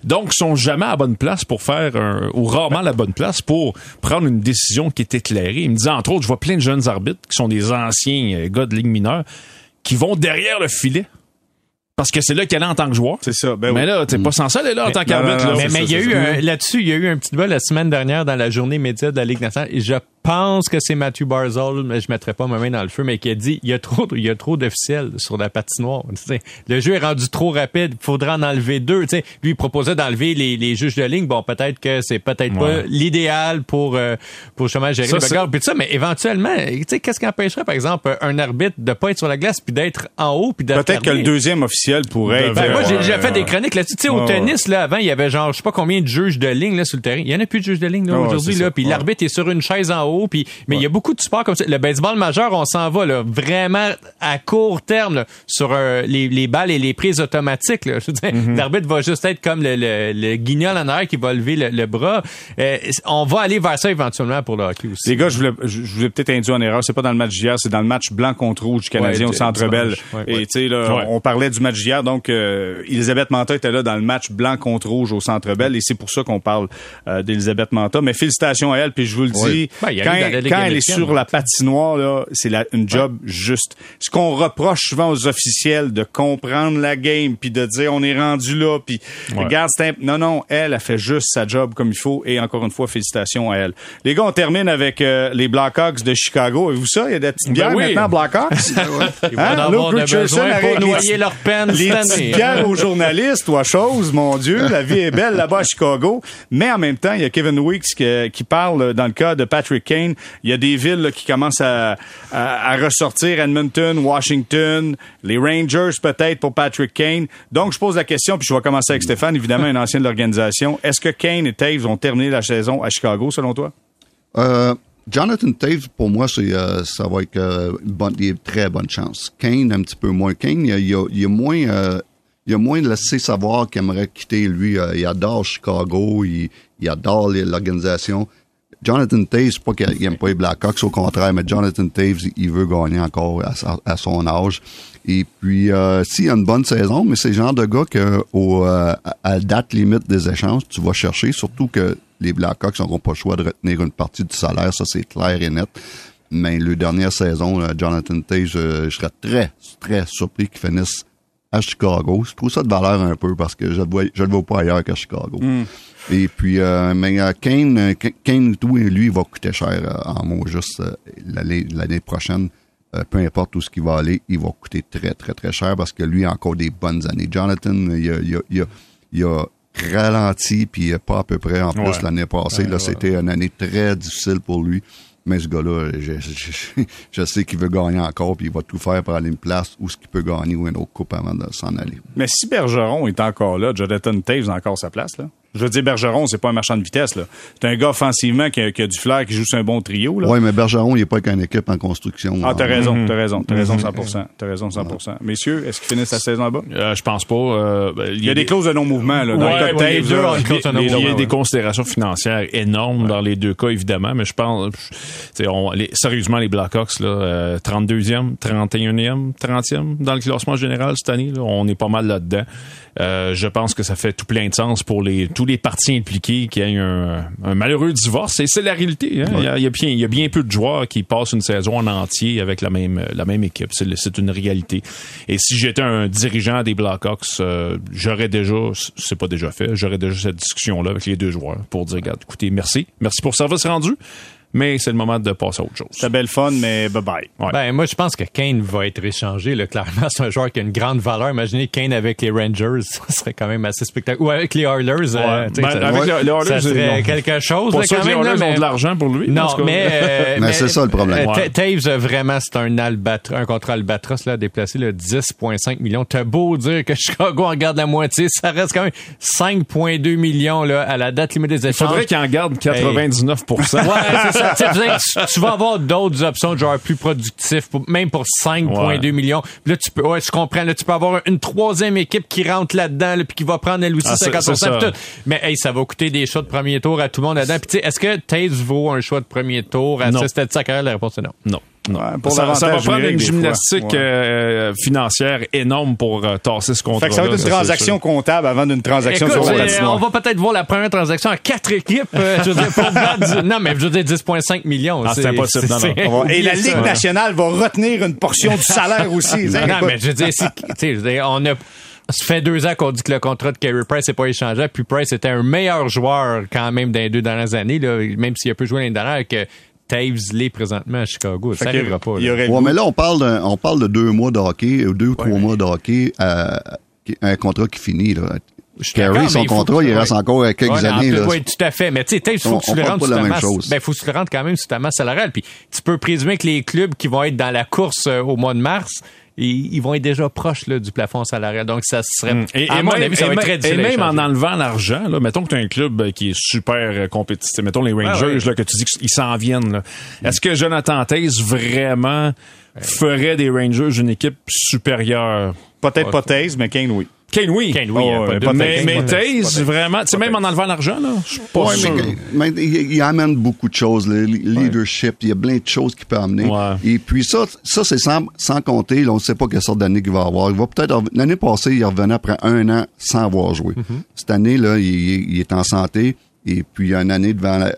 Donc, sont jamais à la bonne place pour faire un, ou rarement à la bonne place pour prendre une décision qui est éclairée. Il me disait, entre autres, je vois plein de jeunes arbitres qui sont des anciens euh, gars de ligue mineure qui vont derrière le filet. Parce que c'est là qu'elle est en tant que joueur. C'est ça. Ben mais oui. là, t'es pas censé aller là en tant qu'arbitre. Mais mais il y a eu là-dessus, il y a eu un petit débat la semaine dernière dans la journée média de la Ligue nationale. Et je pense que c'est Matthew Barzal, mais je mettrai pas ma main dans le feu, mais qui a dit il y a trop, il y a trop d'officiels sur la patinoire. Tu sais, le jeu est rendu trop rapide, il faudra en enlever deux. Tu sais, lui il proposait d'enlever les, les juges de ligne. Bon, peut-être que c'est peut-être Ouais. pas l'idéal pour euh, pour justement gérer Ça, les bagarres. Puis tout ça, mais éventuellement, tu sais, qu'est-ce qui empêcherait par exemple un arbitre de pas être sur la glace puis d'être en haut puis de Peut-être que le deuxième officiel pourrait être. Ben, moi, j'ai euh, déjà fait des chroniques là-dessus. Tu sais, au tennis, là, avant, il y avait genre, je sais pas combien de juges de ligne, là, sur le terrain. Il y en a plus de juges de ligne, là, ouais, aujourd'hui, là. Puis l'arbitre est sur une chaise en haut. Puis, mais il y a beaucoup de sports comme ça. Le baseball majeur, on s'en va, là, vraiment à court terme, là, sur euh, les, les balles et les prises automatiques, là. Je veux dire, Mm-hmm. l'arbitre va juste être comme le, le, le guignol en arrière qui va lever le, le bras. Euh, on va aller vers ça éventuellement pour le hockey aussi. Les gars, je voulais, je je voulais peut-être induire en erreur. C'est pas dans le match d'hier, c'est dans le match blanc contre rouge du Canadien Ouais, au Centre Bell. Ouais, Et tu sais là, on parlait du match d'hier, donc euh, Elisabeth Manta était là dans le match blanc contre rouge au Centre Bell, et c'est pour ça qu'on parle euh, d'Elisabeth Manta. Mais félicitations à elle, puis je vous le dis. Ben, quand, la Ligue quand elle est sur la patinoire, là, c'est la- une job juste. Ce qu'on reproche souvent aux officiels de comprendre la game puis de dire on est rendu là puis Ouais. regarde c'est un- non non elle a fait juste sa job comme il faut et encore une fois félicitations à elle. Les gars on termine avec euh, les Blackhawks de Chicago. Et vous ça? Il y a des petites Ben bières oui. maintenant Blackhawks? Ils vont Hein? avoir besoin pour les noyer petits- leur peine les cette petites année. bières aux journalistes, toi chose, mon Dieu, la vie est belle là-bas à Chicago. Mais en même temps, il y a Kevin Weeks qui, qui parle euh, dans le cas de Patrick Il y a des villes qui commencent à, ressortir, Edmonton, Washington, les Rangers peut-être pour Patrick Kane. Donc je pose la question, puis je vais commencer avec Stéphane, évidemment un ancien de l'organisation. Est-ce que Kane et Taves vont terminer la saison à Chicago selon toi? Euh, Jonathan Taves, pour moi, euh, ça va être euh, bonne, des très bonnes chances. Kane, un petit peu moins. Kane, il il a- il a moins, euh, il a moins laissé savoir qu'il aimerait quitter. Lui, euh, il adore Chicago, il, adore l'organisation. Jonathan Taves, pas qu'il aime pas les Blackhawks, au contraire, mais Jonathan Taves, il veut gagner encore à, son âge. Et puis, euh, s'il a une bonne saison, mais c'est le genre de gars que au, euh, à- date limite des échanges, tu vas chercher, surtout que les Blackhawks n'auront pas le choix de retenir une partie du salaire, ça c'est clair et net. Mais le dernière saison, euh, Jonathan Taves, je, je serais très, très surpris qu'il finisse à Chicago. Je trouve ça de valeur un peu parce que je ne le vois, je le vois pas ailleurs qu'à Chicago. Et puis, euh, mais euh, Kane, euh, Kane, tout, lui, il va coûter cher euh, en mots juste euh, l'année prochaine. Peu importe où ce qu'il va aller, il va coûter très, très, très cher parce que lui a encore des bonnes années. Jonathan, il a, il a, il a, il a ralenti, puis pas à peu près en plus Ouais. l'année passée. là, c'était une année très difficile pour lui. Mais ce gars-là, je, sais qu'il veut gagner encore, puis il va tout faire pour aller une place où ce qu'il peut gagner ou une autre coupe avant de s'en aller. Mais si Bergeron est encore là, Jonathan Taves a encore sa place, là. Je veux dire, Bergeron, c'est pas un marchand de vitesse, là. C'est un gars offensivement qui a, qui a du flair, qui joue sur un bon trio, là. Oui, mais Bergeron, il n'est pas qu'une équipe en construction. Ah, t'as là. raison, t'as raison, t'as raison 100%. T'as raison 100%. Messieurs, est-ce qu'ils finissent la saison là-bas? Euh, je pense pas. euh, ben, Il y a des clauses de non-mouvement, là. Dans Ouais, ouais, de il y a ouais. des considérations financières énormes dans les deux cas, évidemment, mais je pense, tu sais, on, les- sérieusement, les Blackhawks, là, euh, 32e, 31e, 30e dans le classement général cette année, là, on est pas mal là-dedans. Euh, je pense que ça fait tout plein de sens pour les tous les partis impliqués qu'il y ait un, un malheureux divorce. Et c'est la réalité. Hein? Il, y a, il y a bien, il y a bien peu de joueurs qui passent une saison en entier avec la même, la même équipe. C'est, une réalité. Et si j'étais un dirigeant des Blackhawks, euh, j'aurais déjà, c'est pas déjà fait, j'aurais déjà cette discussion-là avec les deux joueurs pour dire, regarde, écoutez, merci. Merci pour le service rendu. Mais c'est le moment de passer à autre chose. C'est belle fun, mais bye-bye. Ouais. Ben, moi, je pense que Kane va être échangé. Là. Clairement, c'est un joueur qui a une grande valeur. Imaginez Kane avec les Rangers. Ça serait quand même assez spectaculaire. Ou avec les Oilers. euh, Ben, ça, avec le- les Oilers, ça serait non. quelque chose. Là, sûr quand que les même, là, Oilers ont de l'argent pour lui. en Non, tout cas. mais, euh, Mais c'est ça, le problème. euh, Ouais. Taves, euh, vraiment, c'est un albatros, un contrat albatros là, déplacé là, 10,5 millions. T'as beau dire que Chicago en garde la moitié, ça reste quand même 5,2 millions là, à la date limite des Il échanges. faudrait qu'il en garde 99 Ouais, c'est ça. Tu vas avoir d'autres options de genre plus productifs, pour- même pour 5,2 Ouais. millions. Puis Là, tu peux, ouais, je comprends. Là, tu peux avoir une troisième équipe qui rentre là-dedans, là, puis qui va prendre elle aussi Ah, c'est- 50%. c'est ça. puis tout. Mais hey, ça va coûter des choix de premier tour à tout le monde là-dedans. Puis tu sais, est-ce que Taze vaut un choix de premier tour? À Non. ce stade de sa carrière? La réponse est non? Non. Non. Ouais, pour ça, ça va prendre une gymnastique Ouais. euh, financière énorme pour euh, tasser ce contrat. Fait que ça va être une transaction comptable avant d'une transaction Écoute, sur la euh, on va peut-être voir la première transaction à quatre équipes. euh, je veux dire, pour battre du- non, mais je veux dire 10,5 millions. Ah, c'est impossible. Non, non. On va- Et la Ligue ça. nationale va retenir une portion du salaire aussi. Non, mais je veux dire, je veux dire, on a. Ça fait deux ans qu'on dit que le contrat de Carey Price n'est pas échangeable, puis Price était un meilleur joueur quand même dans les deux dernières années, là, même s'il a peu joué l'année dernière, que Taves l'est présentement à Chicago. Ça Fait qu'il- n'arrivera pas. il y là. aurait le Ouais, mais là, on parle, d'un- on parle de deux mois de hockey, ou deux ou trois mois de hockey, euh, un contrat qui finit. Là. Carey, son il contrat, que- il reste encore quelques Ouais, en années. plus, là. oui, tout à fait. Mais tu sais, il faut On- que tu le de la sur ta même masse. chose. Ben, faut que tu le rentres quand même sur ta masse salariale. Puis tu peux présumer que les clubs qui vont être dans la course euh, au mois de mars, ils, ils vont être déjà proches là, du plafond salarial. Donc ça serait. Et, à et mon même, avis, ça et va être même- très et difficile. à même en enlevant l'argent, là, mettons que tu as un club qui est super euh, compétitif, mettons les Rangers. Là, que tu dis qu'ils s'en viennent. là. Est-ce que Jonathan Taze vraiment ferait des Rangers une équipe supérieure? Peut-être pas Taze, mais Kane, oui. Kane, oui. Kane, oui, Oh, a pas de- mais mais Taze, vraiment, tu sais, même en enlevant l'argent, là, je suis pas Ouais, sûr. mais, mais il, il amène beaucoup de choses, le leadership, il y a plein de choses qu'il peut amener. Ouais. Et puis ça, ça c'est sans, sans compter, là, on ne sait pas quelle sorte d'année qu'il va avoir. Il va peut-être l'année passée, il revenait après un an sans avoir joué. Mm-hmm. Cette année là, il, il est en santé. Et puis, il y a une année devant la,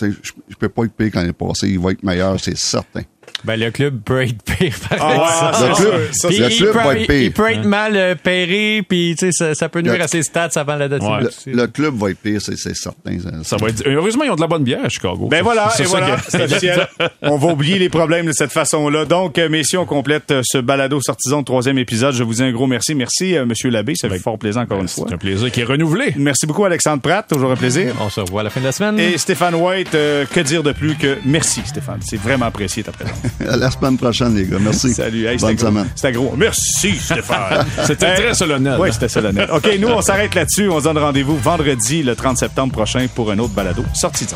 je, je peux pas être pire qu'en l'année passée. Il va être meilleur, c'est certain. Ben, le club peut être pire, par Ah, exemple. ça, le c'est club, sûr. Ça, Puis le il, club peut, va être pire. il peut être mal euh, payé, puis tu sais, ça, ça peut nuire Le- à ses stats avant la date Ouais. Le, le club va être pire, c'est c'est certain. Ça- Ça va être. Heureusement, ils ont de la bonne bière à Chicago. Ben voilà, C'est et ça voilà, que- c'est officiel. On va oublier les problèmes de cette façon-là. Donc, euh, messieurs, on complète euh, ce balado sortison de troisième épisode. Je vous dis un gros merci. Merci, euh, Monsieur Labbé. Ça fait fort plaisir encore une fois. C'est un plaisir qui est renouvelé. Merci beaucoup, Alexandre Pratt. Toujours un plaisir. On se revoit à la fin de la semaine. Et Stéphane White, euh, que dire de plus que merci, Stéphane? C'est vraiment apprécié ta présence. À la semaine prochaine, les gars. Merci. Salut. Hey, c'était Bonne gros. semaine. C'était gros. Merci, Stéphane. C'était très solennel. Oui, c'était solennel. OK, nous, on s'arrête là-dessus. On se donne rendez-vous vendredi, le 30 septembre prochain, pour un autre balado. Sortie de.